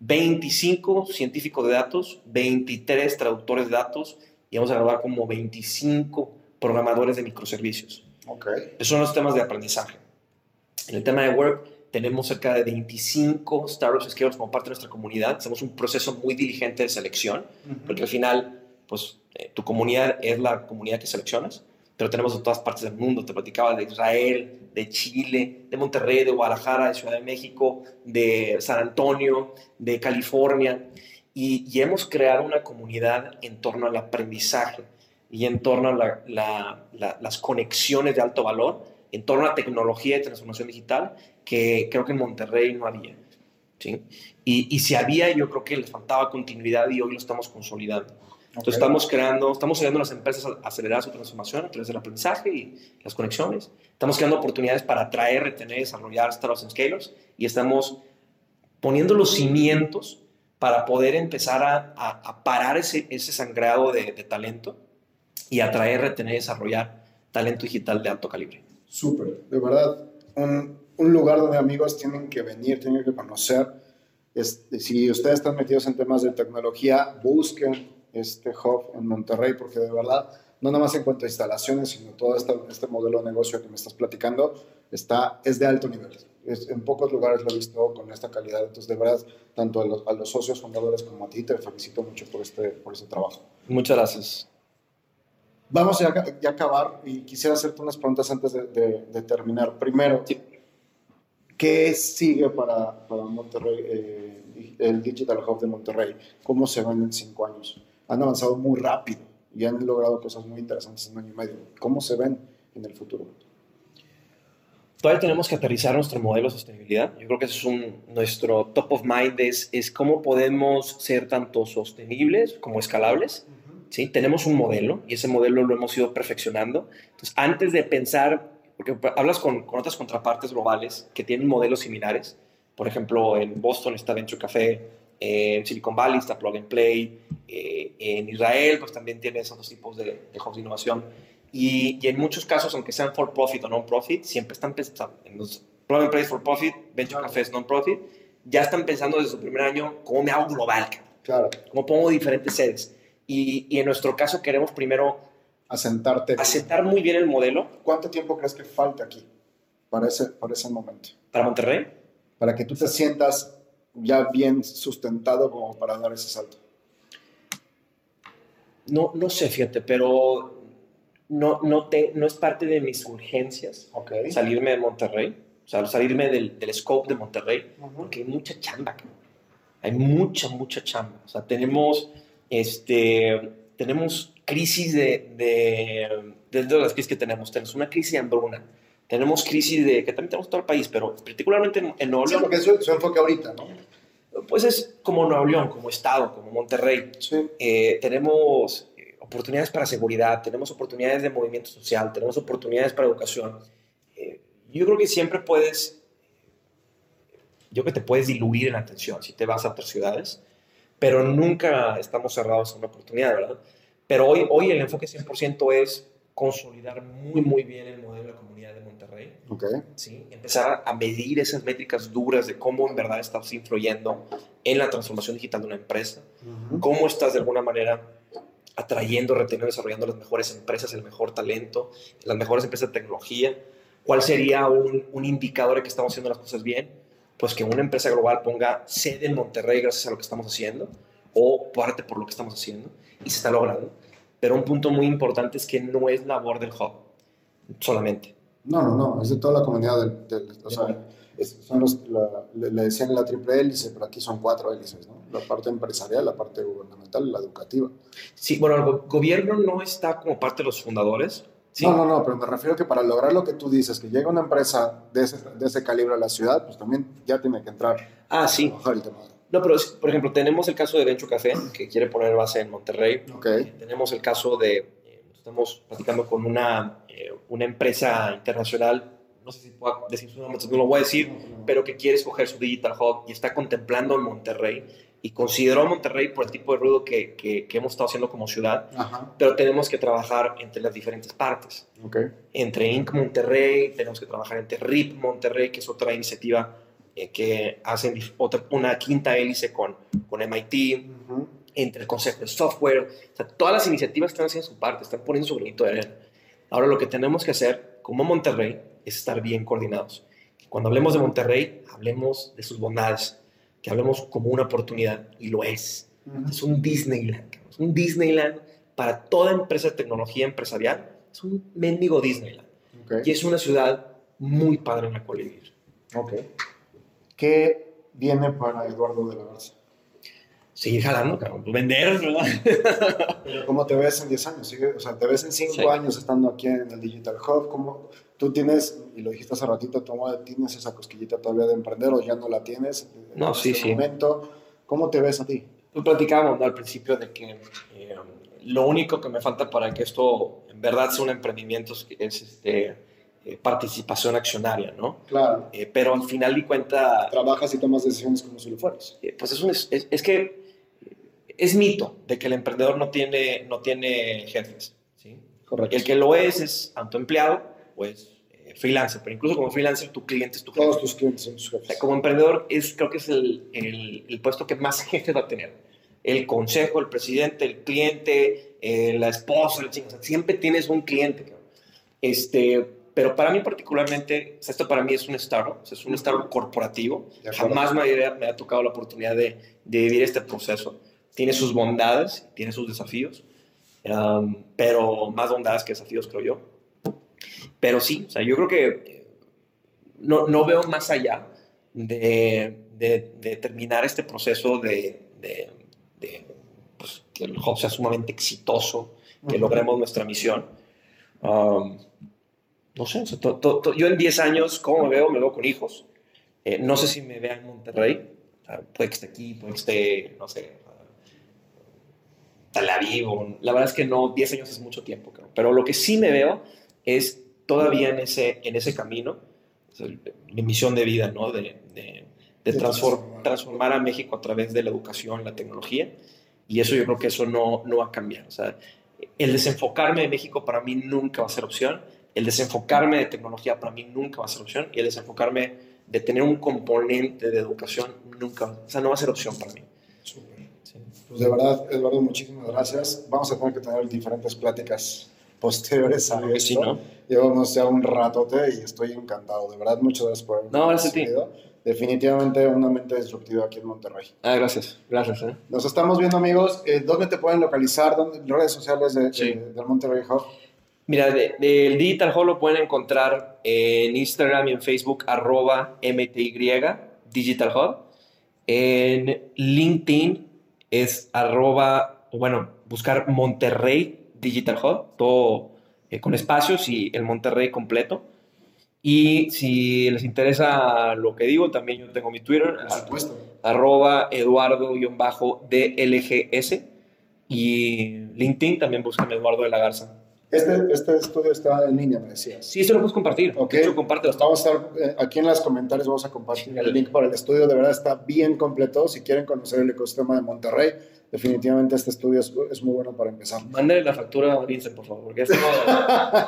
25 científicos de datos, 23 traductores de datos, y vamos a graduar como 25 programadores de microservicios.
Ok.
Esos son los temas de aprendizaje. En el tema de Work, tenemos cerca de 25 startups scale como parte de nuestra comunidad. Hacemos un proceso muy diligente de selección, porque al final, pues, eh, tu comunidad es la comunidad que seleccionas, pero tenemos de todas partes del mundo. Te platicaba de Israel, de Chile, de Monterrey, de Guadalajara, de Ciudad de México, de San Antonio, de California. Y, y hemos creado una comunidad en torno al aprendizaje y en torno a la- la- la- las conexiones de alto valor, en torno a tecnología y transformación digital, que creo que en Monterrey no había. ¿sí? Y, y si había, yo creo que les faltaba continuidad y hoy lo estamos consolidando. Entonces
Ok.
estamos creando, estamos ayudando a las empresas a acelerar su transformación a través del aprendizaje y las conexiones. Estamos creando oportunidades para atraer, retener, desarrollar startups en scalers y estamos poniendo los cimientos para poder empezar a, a- a parar ese, ese sangrado de, de talento y atraer, retener desarrollar talento digital de alto calibre.
Súper, de verdad, un, un lugar donde amigos tienen que venir, tienen que conocer. Este, si ustedes están metidos en temas de tecnología, busquen este hub en Monterrey, porque de verdad, no nada más en cuanto a instalaciones, sino todo este, este modelo de negocio que me estás platicando, está, es de alto nivel. Es- en pocos lugares lo he visto con esta calidad. Entonces, de verdad, tanto a los, a los socios fundadores como a ti, te felicito mucho por este, por este trabajo.
Muchas gracias.
Vamos ya, a- acabar y quisiera hacerte unas preguntas antes de, de- de terminar. Primero,
Sí.
¿qué sigue para, para Monterrey, eh, el Digital Hub de Monterrey? ¿Cómo se ven en cinco años? Han avanzado muy rápido y han logrado cosas muy interesantes en un año y medio. ¿Cómo se ven en el futuro?
Todavía tenemos que aterrizar nuestro modelo de sostenibilidad. Yo creo que eso es un, nuestro top of mind, es, es cómo podemos ser tanto sostenibles como escalables. ¿sí? Tenemos un modelo y ese modelo lo hemos ido perfeccionando. Entonces, antes de pensar, porque hablas con, con otras contrapartes globales que tienen modelos similares, por ejemplo, en Boston está Venture Café, en Silicon Valley está Plug and Play, eh, en Israel pues también tienes otros tipos de, de hubs de innovación. Y, y en muchos casos, aunque sean for profit o non-profit, siempre están pensando en los Plug and Play for profit, Venture Café es non-profit, ya están pensando desde su primer año cómo me hago global?
Claro,
cómo pongo diferentes sedes. Y, y en nuestro caso queremos primero
asentarte.
aceptar muy bien el modelo
¿Cuánto tiempo crees que falta aquí para ese, para ese momento?
para Monterrey.
Para que tú te sientas ya bien sustentado como para dar ese salto.
No, no sé, fíjate, pero no, no, te, no es parte de mis urgencias
Ok.
salirme de Monterrey, o sea, salirme del, del scope de Monterrey, porque hay mucha chamba, hay mucha, mucha chamba. O sea, tenemos, este, tenemos crisis de, de, de, de las crisis que tenemos. Tenemos una crisis de hambruna, tenemos crisis de, que también tenemos en todo el país, pero particularmente en, en Nuevo
Sí,
León,
porque es su, su enfoque ahorita, ¿no?
pues es como Nuevo León, como estado, como Monterrey.
Sí.
Eh, tenemos eh, oportunidades para seguridad, tenemos oportunidades de movimiento social, tenemos oportunidades para educación. Eh, yo creo que siempre puedes, yo creo que te puedes diluir en atención si te vas a otras ciudades, pero nunca estamos cerrados a una oportunidad, ¿verdad? Pero hoy, hoy el enfoque 100% es consolidar muy, muy bien el modelo comunidad de Monterrey.
Ok.
¿sí? Empezar a medir esas métricas duras de cómo en verdad estás influyendo en la transformación digital de una empresa, cómo estás de alguna manera atrayendo, reteniendo, desarrollando las mejores empresas, el mejor talento, las mejores empresas de tecnología. ¿Cuál sería un, un indicador de que estamos haciendo las cosas bien? Pues que una empresa global ponga sede en Monterrey gracias a lo que estamos haciendo o parte por lo que estamos haciendo y se está logrando. Pero un punto muy importante es que no es labor del hub solamente.
No, no, no, es de toda la comunidad del, del- o sea, es- son los, la- le, le decían la triple hélice, pero aquí son cuatro hélices, ¿no? La parte empresarial, la parte gubernamental y la educativa.
Sí, bueno, el go- gobierno no está como parte de los fundadores. ¿sí?
No, no, no, pero me refiero que para lograr lo que tú dices, que llega una empresa de ese, de ese calibre a la ciudad, pues también ya tiene que entrar
Ah,
a
sí.
el tema.
No, pero es- por ejemplo, tenemos el caso de Venture Café, que quiere poner base en Monterrey.
Ok,
Tenemos el caso de, estamos platicando con una, eh, una empresa internacional, no sé si puedo decir su nombre, no lo voy a decir, pero que quiere escoger su Digital Hub y está contemplando en Monterrey y consideró Monterrey por el tipo de ruido que, que, que hemos estado haciendo como ciudad,
ajá,
pero tenemos que trabajar entre las diferentes partes.
ok,
entre Inc. Monterrey, tenemos que trabajar entre RIP Monterrey, que es otra iniciativa eh, que hacen otra, una quinta hélice con, con MIT,
ujú,
entre el Consejo de Software. O sea, todas las iniciativas están haciendo su parte, están poniendo su granito de arena. Ahora lo que tenemos que hacer como Monterrey es estar bien coordinados. Cuando hablemos de Monterrey, hablemos de sus bondades, que hablemos como una oportunidad, y lo es. Es un Disneyland. Es un Disneyland para toda empresa de tecnología empresarial. Es un mendigo Disneyland.
Ok,
Y es una ciudad muy padre en la cual vivir.
ok. ¿Qué viene para Eduardo de la Garza?
Seguir jalando, cabrón. Pues Vender, ¿verdad?
Pero ¿Cómo te ves en 10 años? ¿Sigue- O sea, te ves en 5
Sí.
años estando aquí en el Digital Hub. ¿Cómo tú tienes, y lo dijiste hace ratito, tú tienes esa cosquillita todavía de emprender o ya no la tienes? en
No, sí,
este
sí.
momento? ¿Cómo te ves a ti?
Pues platicábamos ¿no? al principio de que eh, lo único que me falta para que esto en verdad sea un emprendimiento es, es, este, eh, participación accionaria, ¿no?
Claro.
Eh, pero al final di cuenta,
Trabajas y tomas decisiones como si lo fueras.
eh, pues es, un- es, es que es mito de que el emprendedor no tiene, no tiene jefes, ¿sí?
Correcto.
El que lo es es autoempleado o es eh, freelancer, pero incluso como freelancer tu cliente es tu jefe.
Todos tus clientes son tus
O sea,
jefes.
como emprendedor es, creo que es el, el, el puesto que más jefe va a tener. El consejo, el presidente, el cliente, eh, la esposa, el chingo. O sea, siempre tienes un cliente. cabrón. Este, pero para mí particularmente, esto para mí es un startup, es un startup corporativo. Jamás me, había- me ha tocado la oportunidad de, de vivir este proceso. Tiene sus bondades, tiene sus desafíos, um, pero más bondades que desafíos, creo yo. Pero sí, o sea, yo creo que no, no veo más allá de, de- de terminar este proceso de, de- pues, que el hub sea sumamente exitoso, que
Ujú.
logremos nuestra misión. Um, no sé, o sea, to- to- to- yo en 10 años, ¿cómo me veo? Me veo con hijos. Eh, no sé si me vea en Monterrey. O sea, puede que esté aquí, puede que esté, no sé, Tel Aviv. o- La verdad es que no, 10 años es mucho tiempo. creo. Pero lo que sí me veo es todavía en ese, en ese camino, o sea, mi misión de vida, ¿no? De, de- de
De
transfor-
transformar.
transformar a México a través de la educación, la tecnología. Y eso yo creo que eso no, no va a cambiar. O sea, el desenfocarme de México para mí nunca va a ser opción. El desenfocarme de tecnología para mí nunca va a ser opción. Y el desenfocarme de tener un componente de educación nunca, o sea, no va a ser opción para mí.
Pues de verdad, Eduardo, muchísimas gracias. Vamos a tener que tener diferentes pláticas posteriores a
sí,
esto.
¿no?
Llevamos ya un ratote y estoy encantado. De verdad, muchas gracias por haberme
No, gracias a ti.
Definitivamente una mente disruptiva aquí en Monterrey.
Ah, gracias. Gracias, ¿eh?
Nos estamos viendo, amigos. Eh, ¿Dónde te pueden localizar? ¿Dónde, redes sociales de,
Sí.
de- del Monterrey Hub?
Mira, de- del Digital Hall lo pueden encontrar en Instagram y en Facebook, arroba MTY, Digital Hub. En LinkedIn es arroba, bueno, buscar Monterrey Digital Hub, todo eh, con espacios y el Monterrey completo. Y si les interesa lo que digo, también yo tengo mi Twitter,
Por supuesto.
arroba Eduardo-DLGS. Y LinkedIn también buscan Eduardo de la Garza.
Este, este estudio está en línea, me decías.
Sí, eso lo puedes compartir.
Ok.
De hecho, compártelo.
Vamos a estar eh, aquí en los comentarios, vamos a compartir el link para el estudio. De verdad está bien completo. Si quieren conocer el ecosistema de Monterrey, definitivamente este estudio es, es muy bueno para empezar.
Mándale la factura a Vincent, por favor, porque esto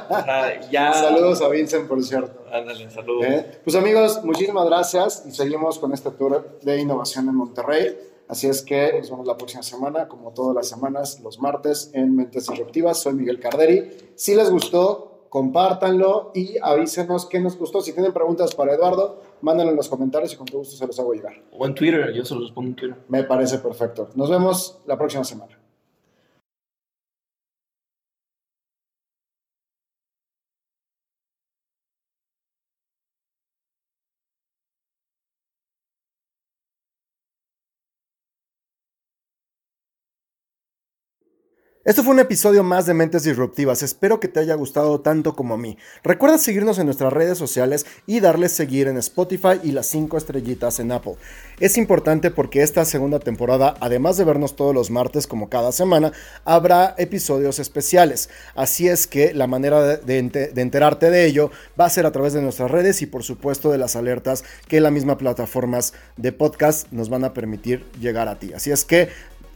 o sea, ya...
Saludos a Vincent, por cierto.
Ándale, saludos.
¿Eh? Pues amigos, muchísimas gracias y seguimos con este tour de innovación en Monterrey. Así es que nos vemos la próxima semana, como todas las semanas, los martes en Mentes Disruptivas. Soy Miguel Carderi. Si les gustó, compártanlo y avísenos qué nos gustó. Si tienen preguntas para Eduardo, mándenlo en los comentarios y con todo gusto se los hago llegar.
O en Twitter, yo se los pongo en Twitter.
Me parece perfecto. Nos vemos la próxima semana. Esto fue un episodio más de Mentes Disruptivas. Espero que te haya gustado tanto como a mí. Recuerda seguirnos en nuestras redes sociales y darle seguir en Spotify y las 5 estrellitas en Apple. Es importante porque esta segunda temporada, además de vernos todos los martes como cada semana, habrá episodios especiales. Así es que la manera de, de ente- de enterarte de ello va a ser a través de nuestras redes y por supuesto de las alertas que las mismas plataformas de podcast nos van a permitir llegar a ti. Así es que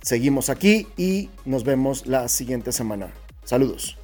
seguimos aquí y nos vemos la siguiente semana. Saludos.